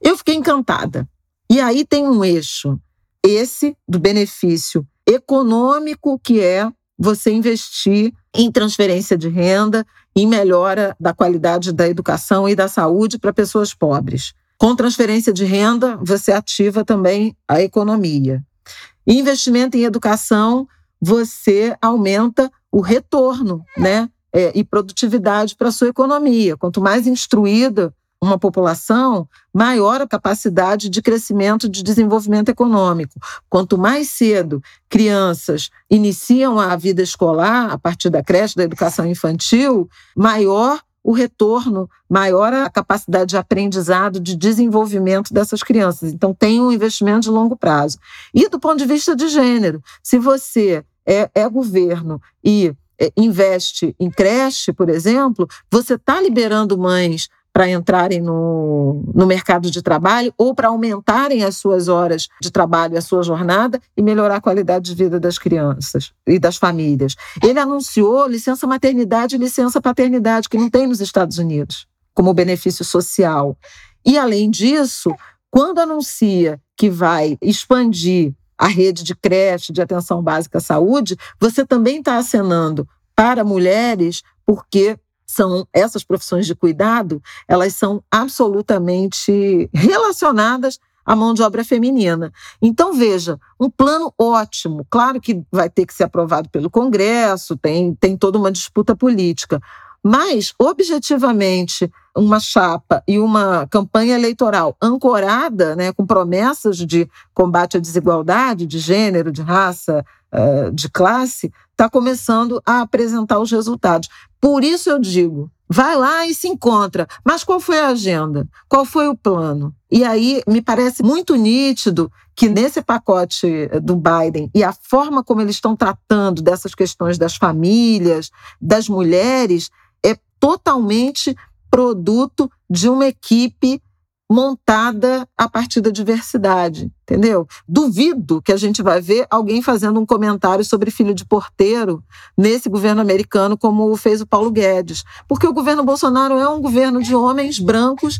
Eu fiquei encantada. E aí tem um eixo, esse do benefício econômico, que é você investir em transferência de renda, em melhora da qualidade da educação e da saúde para pessoas pobres. Com transferência de renda, você ativa também a economia. Investimento em educação, você aumenta o retorno, né? É, e produtividade para a sua economia. Quanto mais instruída uma população, maior a capacidade de crescimento de desenvolvimento econômico. Quanto mais cedo crianças iniciam a vida escolar, a partir da creche, da educação infantil, maior o retorno, maior a capacidade de aprendizado, de desenvolvimento dessas crianças. Então, tem um investimento de longo prazo. E do ponto de vista de gênero, se você é, é governo e é, investe em creche, por exemplo, você está liberando mães para entrarem no, no mercado de trabalho ou para aumentarem as suas horas de trabalho, a sua jornada e melhorar a qualidade de vida das crianças e das famílias. Ele anunciou licença maternidade e licença paternidade, que não tem nos Estados Unidos, como benefício social. E, além disso, quando anuncia que vai expandir a rede de creche de atenção básica à saúde, você também está acenando para mulheres, porque são essas profissões de cuidado, elas são absolutamente relacionadas à mão de obra feminina. Então, veja, um plano ótimo. Claro que vai ter que ser aprovado pelo Congresso, tem, tem toda uma disputa política. Mas, objetivamente, uma chapa e uma campanha eleitoral ancorada, né, com promessas de combate à desigualdade de gênero, de raça, eh, de classe, está começando a apresentar os resultados. Por isso eu digo, vai lá e se encontra. Mas qual foi a agenda? Qual foi o plano? E aí me parece muito nítido que nesse pacote do Biden e a forma como eles estão tratando dessas questões das famílias, das mulheres, é totalmente produto de uma equipe montada a partir da diversidade, entendeu? Duvido que a gente vai ver alguém fazendo um comentário sobre filho de porteiro nesse governo americano como fez o Paulo Guedes, porque o governo Bolsonaro é um governo de homens brancos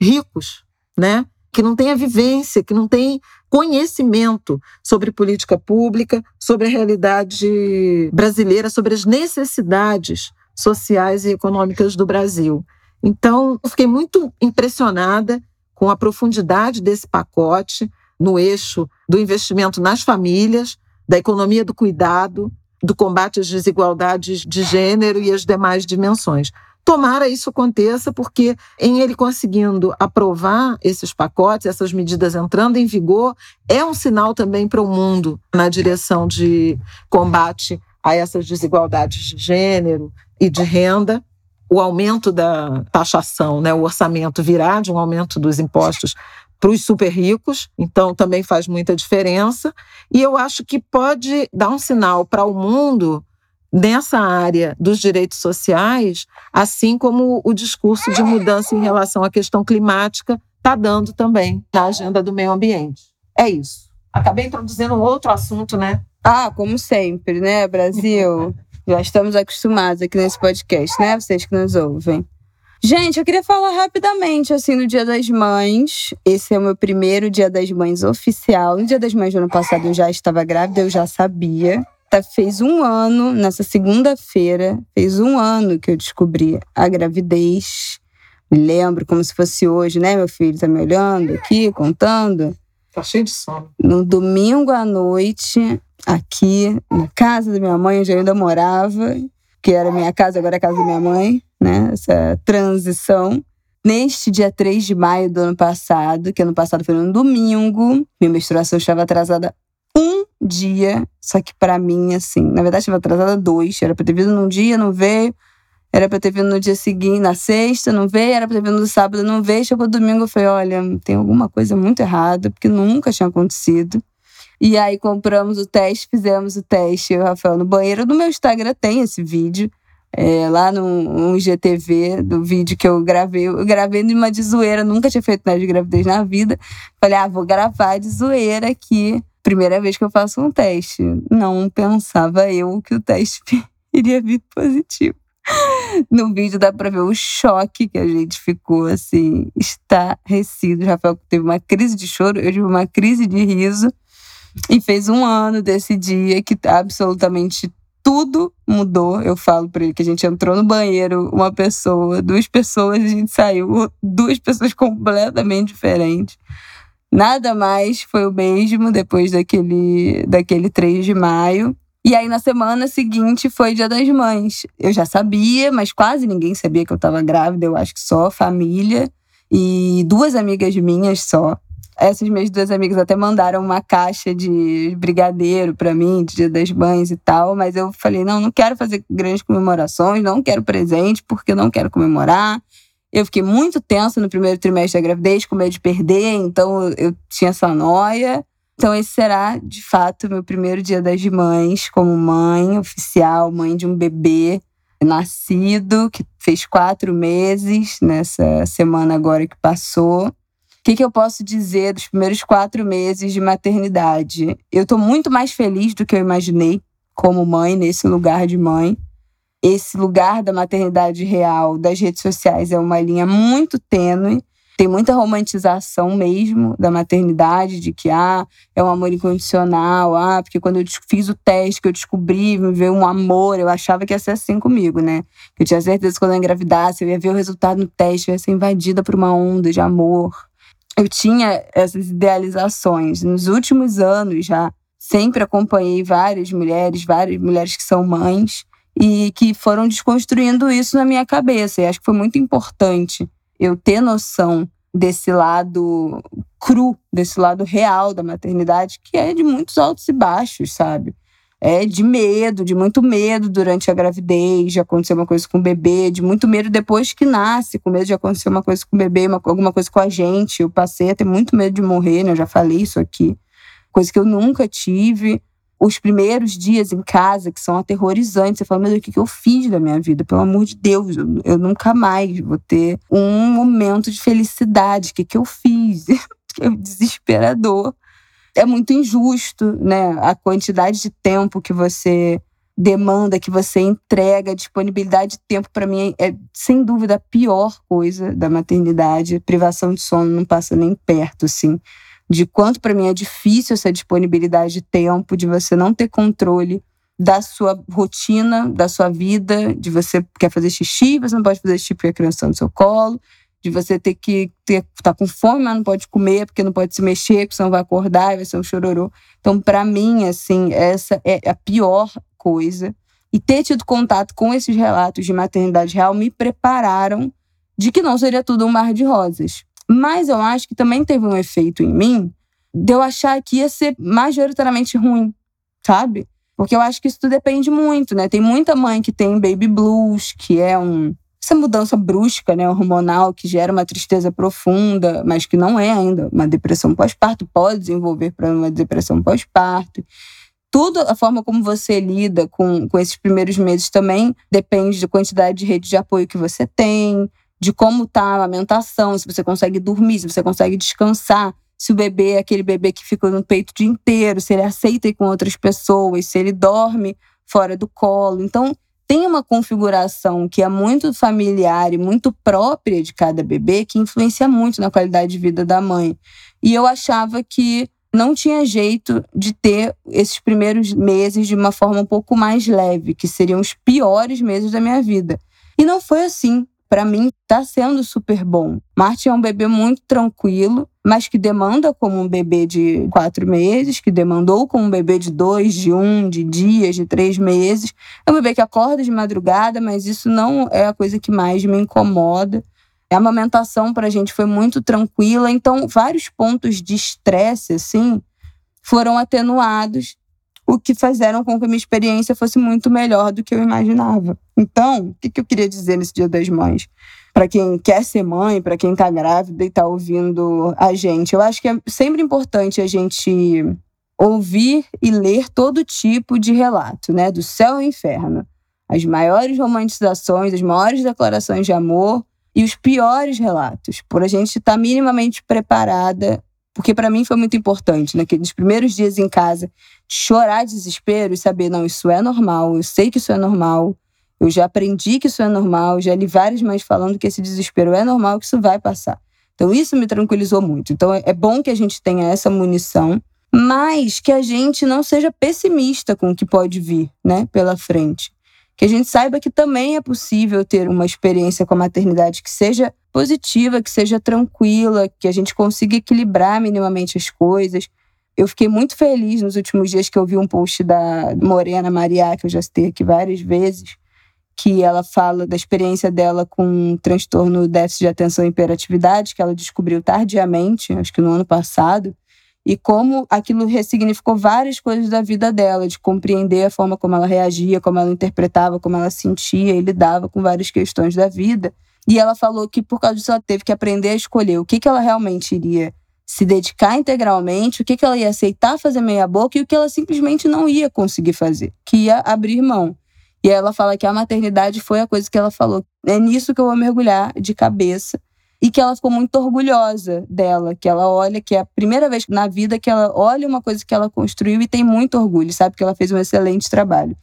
ricos, né? Que não tem a vivência, que não tem conhecimento sobre política pública, sobre a realidade brasileira, sobre as necessidades sociais e econômicas do Brasil. Então, eu fiquei muito impressionada com a profundidade desse pacote no eixo do investimento nas famílias, da economia do cuidado, do combate às desigualdades de gênero e as demais dimensões. Tomara isso aconteça, porque em ele conseguindo aprovar esses pacotes, essas medidas entrando em vigor, é um sinal também para o mundo na direção de combate a essas desigualdades de gênero e de renda o aumento da taxação, né, o orçamento virá de um aumento dos impostos para os super ricos, então também faz muita diferença. E eu acho que pode dar um sinal para o mundo nessa área dos direitos sociais, assim como o discurso de mudança em relação à questão climática está dando também na agenda do meio ambiente. É isso. Acabei introduzindo um outro assunto, né? Ah, como sempre, né, Brasil? Já estamos acostumados aqui nesse podcast, né? Vocês que nos ouvem. Gente, eu queria falar rapidamente, assim, do Dia das Mães. Esse é o meu primeiro Dia das Mães oficial. No Dia das Mães do ano passado eu já estava grávida, eu já sabia. Tá, fez um ano, nessa segunda-feira, fez um ano que eu descobri a gravidez. Me lembro como se fosse hoje, né? Meu filho tá me olhando aqui, contando. Tá cheio de sono. No domingo à noite, aqui na casa da minha mãe, onde eu ainda morava, que era minha casa, agora é a casa da minha mãe, né? Essa transição. Neste dia 3 de maio do ano passado, que ano passado foi um domingo, minha menstruação estava atrasada um dia, só que para mim, assim, na verdade estava atrasada dois, era pra ter vindo num dia, não veio, era pra ter vindo no dia seguinte, na sexta, não veio, era pra ter vindo no sábado, não veio, chegou domingo, eu falei, olha, tem alguma coisa muito errada, porque nunca tinha acontecido. E aí compramos o teste, fizemos o teste, o Rafael no banheiro. No meu Instagram tem esse vídeo. É, lá no, IGTV, do vídeo que eu gravei. Eu gravei de uma de zoeira, nunca tinha feito nada de gravidez na vida. Falei, ah, vou gravar de zoeira aqui. Primeira vez que eu faço um teste. Não pensava eu que o teste iria vir positivo. No vídeo dá pra ver o choque que a gente ficou, assim, estarrecido. O Rafael teve uma crise de choro, eu tive uma crise de riso. E fez um ano desse dia que absolutamente tudo mudou. Eu falo para ele que a gente entrou no banheiro, uma pessoa, duas pessoas, a gente saiu, duas pessoas completamente diferentes. Nada mais foi o mesmo depois daquele, daquele 3 de maio. E aí, na semana seguinte, foi Dia das Mães. Eu já sabia, mas quase ninguém sabia que eu estava grávida. Eu acho que só família e duas amigas minhas só essas minhas duas amigas até mandaram uma caixa de brigadeiro para mim, de Dia das Mães e tal, mas eu falei: não, não quero fazer grandes comemorações, não quero presente, porque não quero comemorar. Eu fiquei muito tensa no primeiro trimestre da gravidez, com medo de perder, então eu tinha essa noia. Então, esse será, de fato, meu primeiro dia das mães, como mãe oficial, mãe de um bebê nascido, que fez quatro meses nessa semana agora que passou. O que, que eu posso dizer dos primeiros quatro meses de maternidade? Eu estou muito mais feliz do que eu imaginei como mãe, nesse lugar de mãe. Esse lugar da maternidade real das redes sociais é uma linha muito tênue tem muita romantização mesmo da maternidade, de que ah, é um amor incondicional, ah, porque quando eu fiz o teste, que eu descobri, me veio um amor, eu achava que ia ser assim comigo, né? Eu tinha certeza que quando eu engravidasse, eu ia ver o resultado no teste, eu ia ser invadida por uma onda de amor. Eu tinha essas idealizações. Nos últimos anos já, sempre acompanhei várias mulheres, várias mulheres que são mães, e que foram desconstruindo isso na minha cabeça. E acho que foi muito importante eu ter noção desse lado cru, desse lado real da maternidade, que é de muitos altos e baixos, sabe? É de medo, de muito medo durante a gravidez, de acontecer uma coisa com o bebê, de muito medo depois que nasce, com medo de acontecer uma coisa com o bebê, uma, alguma coisa com a gente. Eu passei a ter muito medo de morrer, né? Eu já falei isso aqui. Coisa que eu nunca tive os primeiros dias em casa, que são aterrorizantes. Você fala, meu Deus, o que eu fiz da minha vida? Pelo amor de Deus, eu, eu nunca mais vou ter um momento de felicidade. O que, que eu fiz? é desesperador. É muito injusto, né? A quantidade de tempo que você demanda, que você entrega, disponibilidade de tempo, para mim, é sem dúvida a pior coisa da maternidade. Privação de sono não passa nem perto, assim de quanto para mim é difícil essa disponibilidade de tempo, de você não ter controle da sua rotina, da sua vida, de você quer fazer xixi, você não pode fazer xixi porque a criança está no seu colo, de você ter que ter, tá com fome, mas não pode comer porque não pode se mexer, porque senão vai acordar e vai ser um chororô. Então, para mim, assim, essa é a pior coisa. E ter tido contato com esses relatos de maternidade real me prepararam de que não seria tudo um mar de rosas. Mas eu acho que também teve um efeito em mim de eu achar que ia ser majoritariamente ruim, sabe? Porque eu acho que isso tudo depende muito, né? Tem muita mãe que tem baby blues, que é um essa mudança brusca, né, hormonal, que gera uma tristeza profunda, mas que não é ainda uma depressão pós-parto, pode desenvolver para uma depressão pós-parto. Tudo, a forma como você lida com, com esses primeiros meses também depende da quantidade de rede de apoio que você tem, de como tá a amamentação, se você consegue dormir, se você consegue descansar, se o bebê é aquele bebê que fica no peito o dia inteiro, se ele aceita ir com outras pessoas, se ele dorme fora do colo. Então, tem uma configuração que é muito familiar e muito própria de cada bebê que influencia muito na qualidade de vida da mãe. E eu achava que não tinha jeito de ter esses primeiros meses de uma forma um pouco mais leve, que seriam os piores meses da minha vida. E não foi assim para mim está sendo super bom. Martin é um bebê muito tranquilo, mas que demanda como um bebê de quatro meses, que demandou como um bebê de dois, de um, de dias, de três meses. É um bebê que acorda de madrugada, mas isso não é a coisa que mais me incomoda. A amamentação para a gente foi muito tranquila, então vários pontos de estresse, assim, foram atenuados o que fizeram com que a minha experiência fosse muito melhor do que eu imaginava. Então, o que eu queria dizer nesse Dia das Mães? Para quem quer ser mãe, para quem está grávida e está ouvindo a gente, eu acho que é sempre importante a gente ouvir e ler todo tipo de relato, né? Do céu ao inferno. As maiores romantizações, as maiores declarações de amor e os piores relatos, por a gente estar tá minimamente preparada porque para mim foi muito importante, naqueles né, primeiros dias em casa, chorar de desespero e saber, não, isso é normal, eu sei que isso é normal, eu já aprendi que isso é normal, já li várias mães falando que esse desespero é normal, que isso vai passar. Então isso me tranquilizou muito. Então é bom que a gente tenha essa munição, mas que a gente não seja pessimista com o que pode vir, né, pela frente que a gente saiba que também é possível ter uma experiência com a maternidade que seja positiva, que seja tranquila, que a gente consiga equilibrar minimamente as coisas. Eu fiquei muito feliz nos últimos dias que eu vi um post da Morena Maria, que eu já citei aqui várias vezes, que ela fala da experiência dela com um transtorno déficit de atenção e hiperatividade, que ela descobriu tardiamente, acho que no ano passado, e como aquilo ressignificou várias coisas da vida dela, de compreender a forma como ela reagia, como ela interpretava, como ela sentia e lidava com várias questões da vida. E ela falou que por causa disso ela teve que aprender a escolher o que, que ela realmente iria se dedicar integralmente, o que, que ela ia aceitar fazer meia boca e o que ela simplesmente não ia conseguir fazer, que ia abrir mão. E ela fala que a maternidade foi a coisa que ela falou. É nisso que eu vou mergulhar de cabeça. E que ela ficou muito orgulhosa dela, que ela olha, que é a primeira vez na vida que ela olha uma coisa que ela construiu e tem muito orgulho, sabe? Que ela fez um excelente trabalho.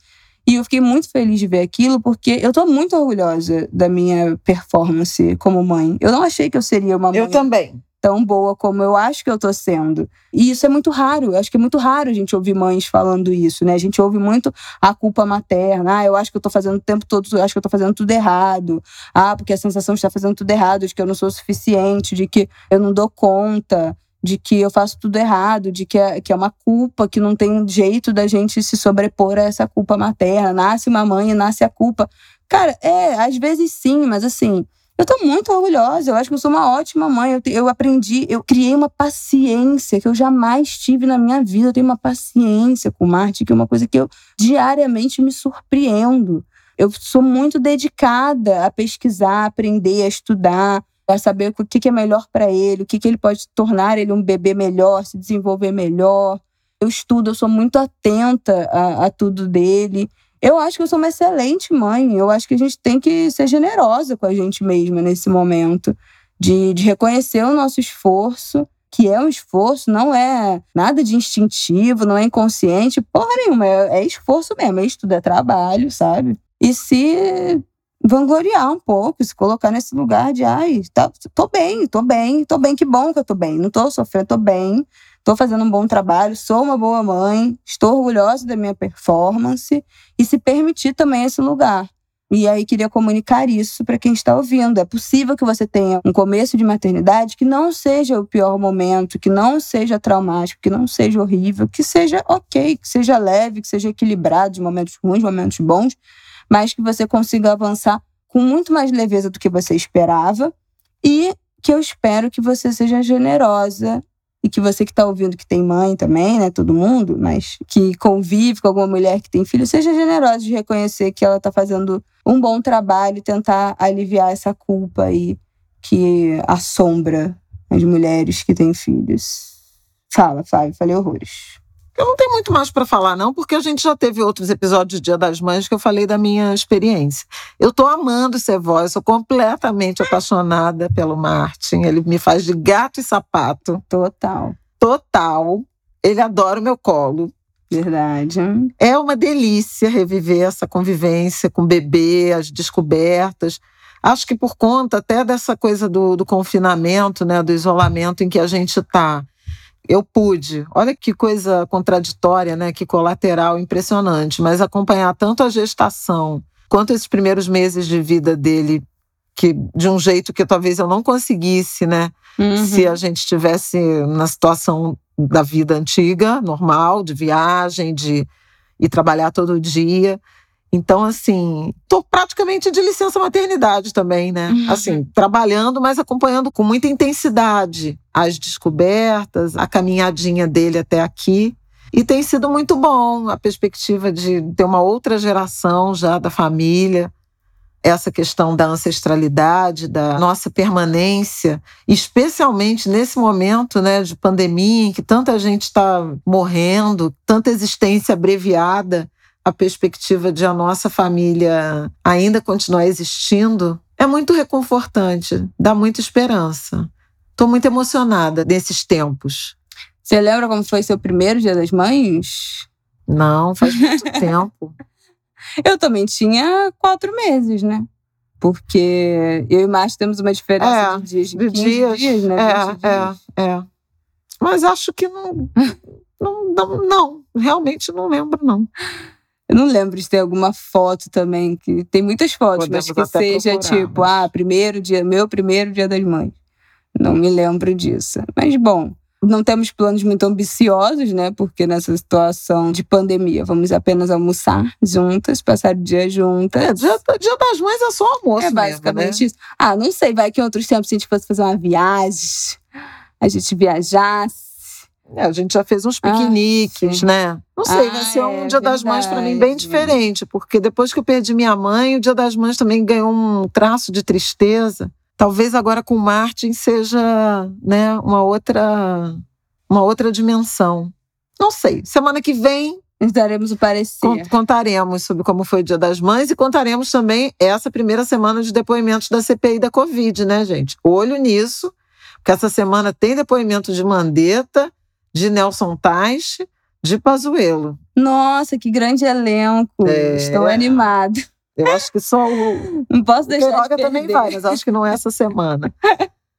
E eu fiquei muito feliz de ver aquilo, porque eu tô muito orgulhosa da minha performance como mãe. Eu não achei que eu seria uma mãe. Eu também tão boa como eu acho que eu tô sendo. E isso é muito raro. Eu acho que é muito raro a gente ouvir mães falando isso, né? A gente ouve muito a culpa materna. Ah, eu acho que eu tô fazendo o tempo todo, eu acho que eu tô fazendo tudo errado. Ah, porque a sensação de estar fazendo tudo errado, de que eu não sou suficiente, de que eu não dou conta, de que eu faço tudo errado, de que é, que é uma culpa, que não tem jeito da gente se sobrepor a essa culpa materna. Nasce uma mãe e nasce a culpa. Cara, é, às vezes sim, mas assim, eu tô muito orgulhosa, eu acho que eu sou uma ótima mãe. Eu, eu aprendi, eu criei uma paciência que eu jamais tive na minha vida. Eu tenho uma paciência com Marte, que é uma coisa que eu diariamente me surpreendo. Eu sou muito dedicada a pesquisar, a aprender, a estudar, a saber o que é melhor para ele, o que ele pode tornar ele um bebê melhor, se desenvolver melhor. Eu estudo, eu sou muito atenta a, a tudo dele. Eu acho que eu sou uma excelente mãe. Eu acho que a gente tem que ser generosa com a gente mesma nesse momento, de, de reconhecer o nosso esforço, que é um esforço, não é nada de instintivo, não é inconsciente, porra nenhuma. É, é esforço mesmo, é estudo, é trabalho, sabe? E se vangloriar um pouco, se colocar nesse lugar de, ai, tá, tô bem, tô bem, tô bem, que bom que eu tô bem, não tô sofrendo, tô bem, estou fazendo um bom trabalho, sou uma boa mãe, estou orgulhosa da minha performance e se permitir também esse lugar. E aí queria comunicar isso para quem está ouvindo. É possível que você tenha um começo de maternidade que não seja o pior momento, que não seja traumático, que não seja horrível, que seja ok, que seja leve, que seja equilibrado de momentos ruins, momentos bons, mas que você consiga avançar com muito mais leveza do que você esperava e que eu espero que você seja generosa e que você que está ouvindo que tem mãe também, né, todo mundo, mas que convive com alguma mulher que tem filho, seja generosa de reconhecer que ela está fazendo um bom trabalho e tentar aliviar essa culpa aí que assombra as mulheres que têm filhos. Fala, Fábio, falei horrores. Eu não tenho muito mais para falar, não, porque a gente já teve outros episódios de Dia das Mães que eu falei da minha experiência. Eu estou amando ser voz, sou completamente apaixonada pelo Martin. Ele me faz de gato e sapato. Total. Total. Ele adora o meu colo. Verdade. É uma delícia reviver essa convivência com o bebê, as descobertas. Acho que por conta até dessa coisa do, do confinamento, né, do isolamento em que a gente está eu pude, olha que coisa contraditória, né? Que colateral impressionante, mas acompanhar tanto a gestação quanto esses primeiros meses de vida dele, que de um jeito que talvez eu não conseguisse, né? Uhum. Se a gente estivesse na situação da vida antiga, normal, de viagem, de ir trabalhar todo dia. Então, assim, tô praticamente de licença maternidade também, né? Uhum. Assim, trabalhando, mas acompanhando com muita intensidade as descobertas, a caminhadinha dele até aqui. E tem sido muito bom a perspectiva de ter uma outra geração já da família, essa questão da ancestralidade, da nossa permanência, especialmente nesse momento né, de pandemia em que tanta gente está morrendo, tanta existência abreviada a perspectiva de a nossa família ainda continuar existindo é muito reconfortante, dá muita esperança. Estou muito emocionada nesses tempos. Você lembra como foi seu primeiro Dia das Mães? Não, faz muito tempo. Eu também tinha quatro meses, né? Porque eu e Márcio temos uma diferença é, de dias, de, de dias, dias, né? É, é dias. é, é. Mas acho que não, não, não, não, realmente não lembro, não. Eu não lembro de ter alguma foto também, que tem muitas fotos, Podemos mas que seja procurar, tipo, mas... ah, primeiro dia, meu primeiro dia das mães. Não me lembro disso. Mas bom, não temos planos muito ambiciosos, né? Porque nessa situação de pandemia, vamos apenas almoçar juntas, passar o dia juntas. É, dia, dia das mães é só almoço. É basicamente mesmo, né? isso. Ah, não sei, vai que em outros tempos a gente fosse fazer uma viagem, a gente viajasse é, a gente já fez uns ah, piqueniques, ah, né? Não sei, ah, vai ser um é, Dia das Mães para mim bem diferente, porque depois que eu perdi minha mãe, o Dia das Mães também ganhou um traço de tristeza. Talvez agora com Martin seja, né, uma outra uma outra dimensão. Não sei. Semana que vem Nós daremos o parecer. Contaremos sobre como foi o Dia das Mães e contaremos também essa primeira semana de depoimentos da CPI da Covid, né, gente? Olho nisso, porque essa semana tem depoimento de Mandetta, de Nelson Teich, de Pazuello. Nossa, que grande elenco! É... Estou animado. Eu acho que só o. Não posso deixar. Queiroga de também vai, mas acho que não é essa semana.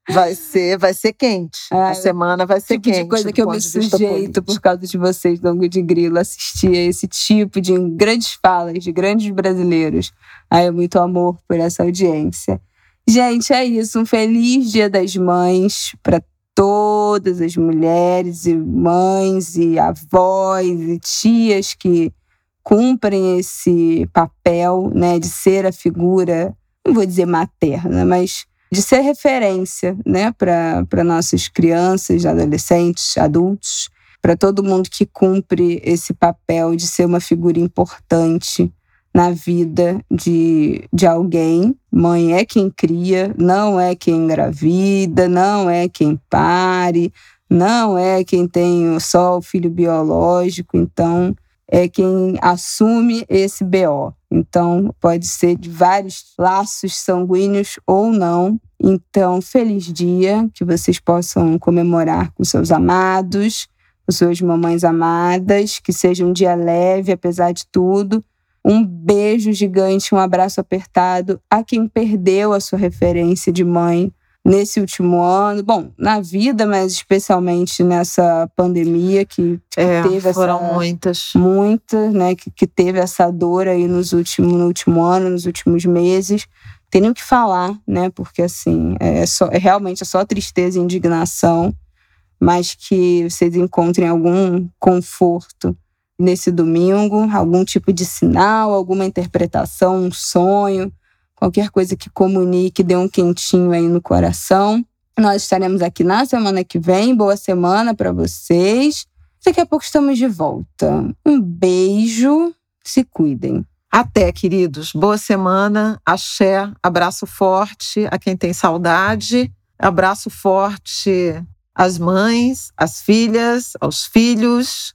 Vai ser, vai ser quente. A semana vai ser tipo quente. De coisa que eu me sujeito por causa de vocês, Dongo de Grilo, assistir a esse tipo de grandes falas de grandes brasileiros. Aí é muito amor por essa audiência. Gente, é isso. Um feliz Dia das Mães para todas as mulheres e mães e avós e tias que cumprem esse papel, né, de ser a figura, não vou dizer materna, mas de ser referência, né, para nossas crianças, adolescentes, adultos, para todo mundo que cumpre esse papel de ser uma figura importante na vida de, de alguém. Mãe é quem cria, não é quem engravida, não é quem pare, não é quem tem só o filho biológico. Então, é quem assume esse BO. Então, pode ser de vários laços sanguíneos ou não. Então, feliz dia, que vocês possam comemorar com seus amados, com suas mamães amadas, que seja um dia leve, apesar de tudo. Um beijo gigante, um abraço apertado a quem perdeu a sua referência de mãe nesse último ano, bom, na vida, mas especialmente nessa pandemia que, que é, teve foram essa, muitas, muitas, né, que, que teve essa dor aí nos últimos, no último ano, nos últimos meses. Tem nem o que falar, né? Porque assim, é, só, é realmente é só tristeza e indignação, mas que vocês encontrem algum conforto nesse domingo, algum tipo de sinal, alguma interpretação, um sonho, qualquer coisa que comunique, dê um quentinho aí no coração. Nós estaremos aqui na semana que vem. Boa semana para vocês. Daqui a pouco estamos de volta. Um beijo, se cuidem. Até, queridos. Boa semana. Axé. Abraço forte a quem tem saudade. Abraço forte às mães, às filhas, aos filhos.